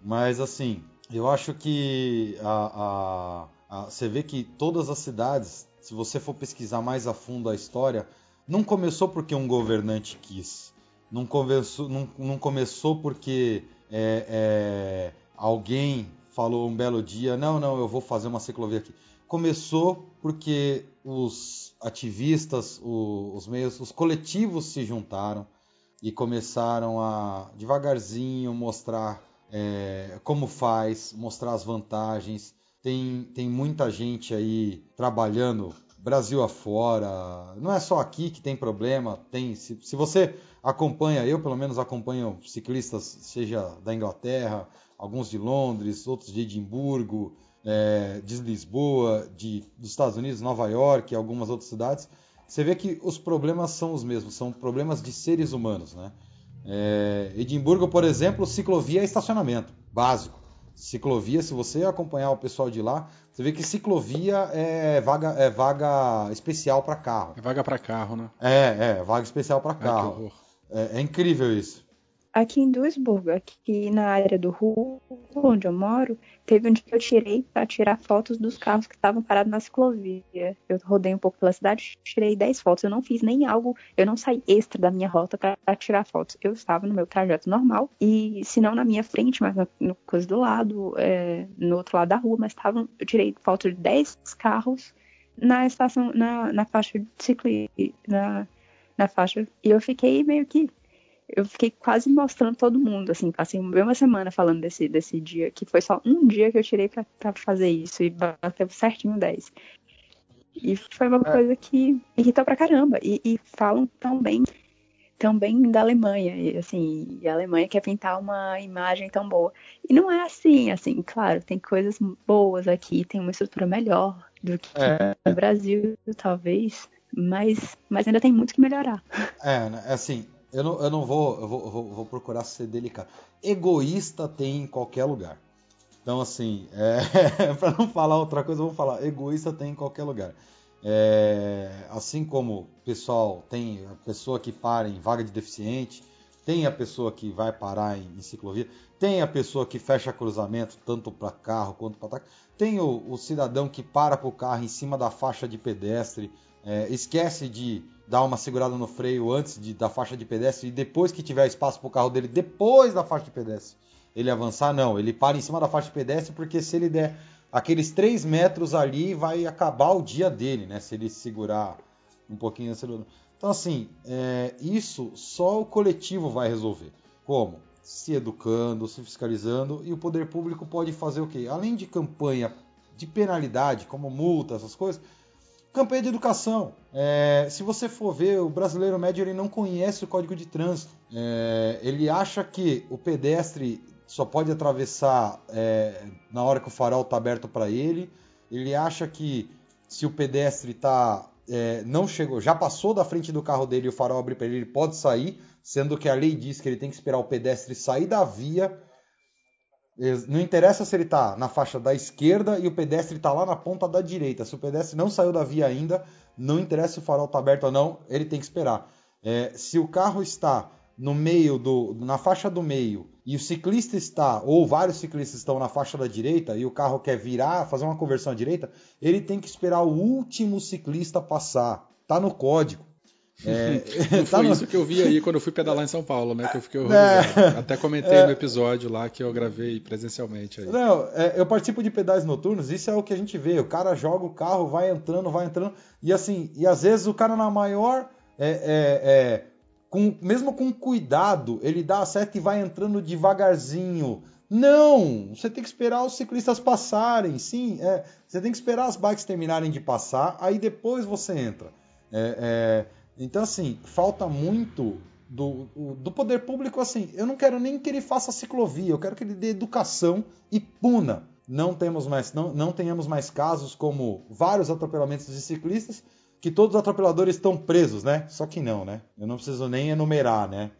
Mas assim, eu acho que a, a- a- você vê que todas as cidades, se você for pesquisar mais a fundo a história, não começou porque um governante quis. Não começou, não, não começou porque é, é, alguém falou um belo dia, não, não, eu vou fazer uma ciclovia aqui. Começou porque os ativistas, os meios, os coletivos se juntaram e começaram a devagarzinho mostrar é, como faz, mostrar as vantagens. Tem, tem muita gente aí trabalhando Brasil afora. Não é só aqui que tem problema. Tem, se, se você acompanha, eu pelo menos acompanho ciclistas, seja da Inglaterra, alguns de Londres, outros de Edimburgo, é, de Lisboa, de, dos Estados Unidos, Nova York, algumas outras cidades. Você vê que os problemas são os mesmos, são problemas de seres humanos, né? É, Edimburgo, por exemplo, ciclovia é estacionamento básico. Ciclovia, se você acompanhar o pessoal de lá, você vê que ciclovia é vaga, é vaga especial para carro. É vaga pra carro, né? É, é, vaga especial para carro. horror. É, é incrível isso. Aqui em Duisburgo, aqui na área do Rio, onde eu moro, teve um dia que eu tirei para tirar fotos dos carros que estavam parados na ciclovia. Eu rodei um pouco pela cidade, tirei 10 fotos. Eu não fiz nem algo, eu não saí extra da minha rota para tirar fotos. Eu estava no meu trajeto normal e, se não na minha frente, mas no, no coisa do lado, é, no outro lado da rua, mas estavam, eu tirei foto de 10 carros na estação, na, na faixa de ciclismo, na, na faixa. E eu fiquei meio que eu fiquei quase mostrando todo mundo, assim, passei uma semana falando desse, desse dia, que foi só um dia que eu tirei pra, pra fazer isso e bateu certinho 10. E foi uma coisa que irritou pra caramba. E, e falam tão bem, tão bem da Alemanha, e assim, e a Alemanha quer pintar uma imagem tão boa. E não é assim, assim, claro, tem coisas boas aqui, tem uma estrutura melhor do que É. no Brasil, talvez, mas, mas ainda tem muito que melhorar. É, né, assim, eu não, eu não vou, eu vou, eu vou, vou procurar ser delicado. Egoísta tem em qualquer lugar. Então, assim, é, para não falar outra coisa, vamos falar, egoísta tem em qualquer lugar. É, assim como pessoal tem a pessoa que para em vaga de deficiente, tem a pessoa que vai parar em, em ciclovia, tem a pessoa que fecha cruzamento tanto para carro quanto para táxi, tem o, o, cidadão que para para o carro em cima da faixa de pedestre, é, esquece de dar uma segurada no freio antes de, da faixa de pedestre e depois que tiver espaço para o carro dele, depois da faixa de pedestre, ele avançar, não, ele para em cima da faixa de pedestre porque se ele der aqueles 3 metros ali, vai acabar o dia dele, né? Se ele segurar um pouquinho. Então, assim, é, isso só o coletivo vai resolver. Como? Se educando, se fiscalizando, e o poder público pode fazer o quê? Além de campanha de penalidade, como multa, essas coisas, campanha de educação. É, se você for ver, o brasileiro médio ele não conhece o código de trânsito. É, ele acha que o pedestre só pode atravessar é, na hora que o farol está aberto para ele. Ele acha que se o pedestre está é, não chegou, já passou da frente do carro dele e o farol abre para ele, ele pode sair, sendo que a lei diz que ele tem que esperar o pedestre sair da via. Não interessa se ele está na faixa da esquerda e o pedestre está lá na ponta da direita. Se o pedestre não saiu da via ainda, não interessa se o farol está aberto ou não, ele tem que esperar. É, se o carro está no meio do, na faixa do meio e o ciclista está, ou vários ciclistas estão na faixa da direita e o carro quer virar, fazer uma conversão à direita, ele tem que esperar o último ciclista passar. Tá no código. É, Não foi no... isso que eu vi aí quando eu fui pedalar em São Paulo, né? Que eu fiquei horrorizado. É, Até comentei é, no episódio lá que eu gravei presencialmente. Aí. Não, é, eu participo de pedais noturnos, isso é o que a gente vê. O cara joga o carro, vai entrando, vai entrando. E assim, e às vezes o cara na maior. É, é, com, mesmo com cuidado, ele dá a seta e vai entrando devagarzinho. Não! Você tem que esperar os ciclistas passarem, sim. É, você tem que esperar as bikes terminarem de passar, aí depois você entra. É, então, assim, falta muito do, do poder público. Assim, eu não quero nem que ele faça ciclovia, eu quero que ele dê educação e puna. Não temos mais, não, não tenhamos mais casos como vários atropelamentos de ciclistas que todos os atropeladores estão presos, né? Só que não, né? Eu não preciso nem enumerar, né?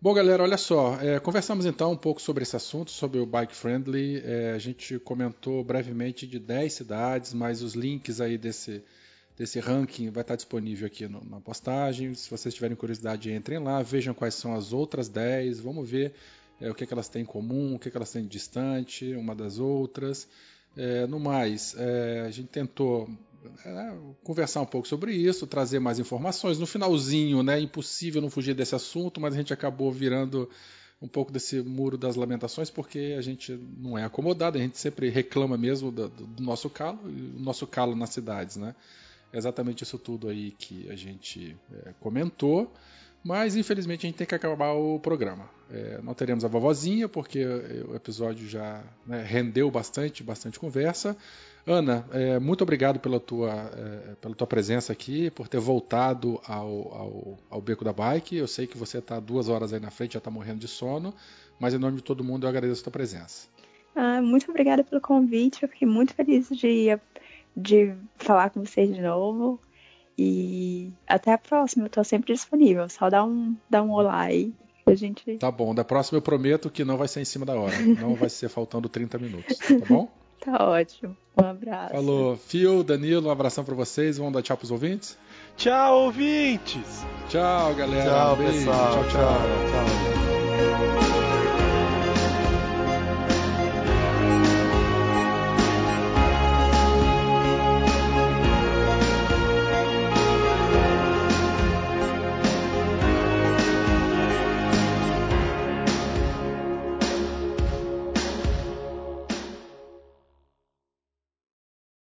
Bom, galera, olha só. É, conversamos então um pouco sobre esse assunto, sobre o Bike Friendly. É, a gente comentou brevemente de 10 cidades, mas os links aí desse, desse ranking vai estar disponível aqui no, na postagem. Se vocês tiverem curiosidade, entrem lá, vejam quais são as outras 10. Vamos ver é, o que, é que elas têm em comum, o que, é que elas têm de distante uma das outras. É, no mais, é, a gente tentou é, conversar um pouco sobre isso, trazer mais informações. No finalzinho, né, impossível não fugir desse assunto, mas a gente acabou virando um pouco desse muro das lamentações, porque a gente não é acomodado, a gente sempre reclama mesmo do, do nosso calo, o nosso calo nas cidades, né? É exatamente isso tudo aí que a gente é, comentou, mas infelizmente a gente tem que acabar o programa. É, não teremos a vovozinha, porque o episódio já né, rendeu bastante, bastante conversa. Ana, é, muito obrigado pela tua, é, pela tua presença aqui, por ter voltado ao, ao, ao Beco da Bike. Eu sei que você está duas horas aí na frente, já está morrendo de sono, mas em nome de todo mundo eu agradeço a tua presença. Ah, muito obrigada pelo convite, eu fiquei muito feliz de, de falar com vocês de novo. E até a próxima, eu estou sempre disponível. Só dá um, dá um olá aí. A gente... Tá bom, da próxima eu prometo que não vai ser em cima da hora. Não vai ser faltando 30 minutos, tá bom? Tá ótimo. Um abraço. Falou. Fio, Danilo, um abração para vocês. Vamos dar tchau pros ouvintes? Tchau, ouvintes! Tchau, galera. Tchau, um pessoal. tchau. tchau. tchau.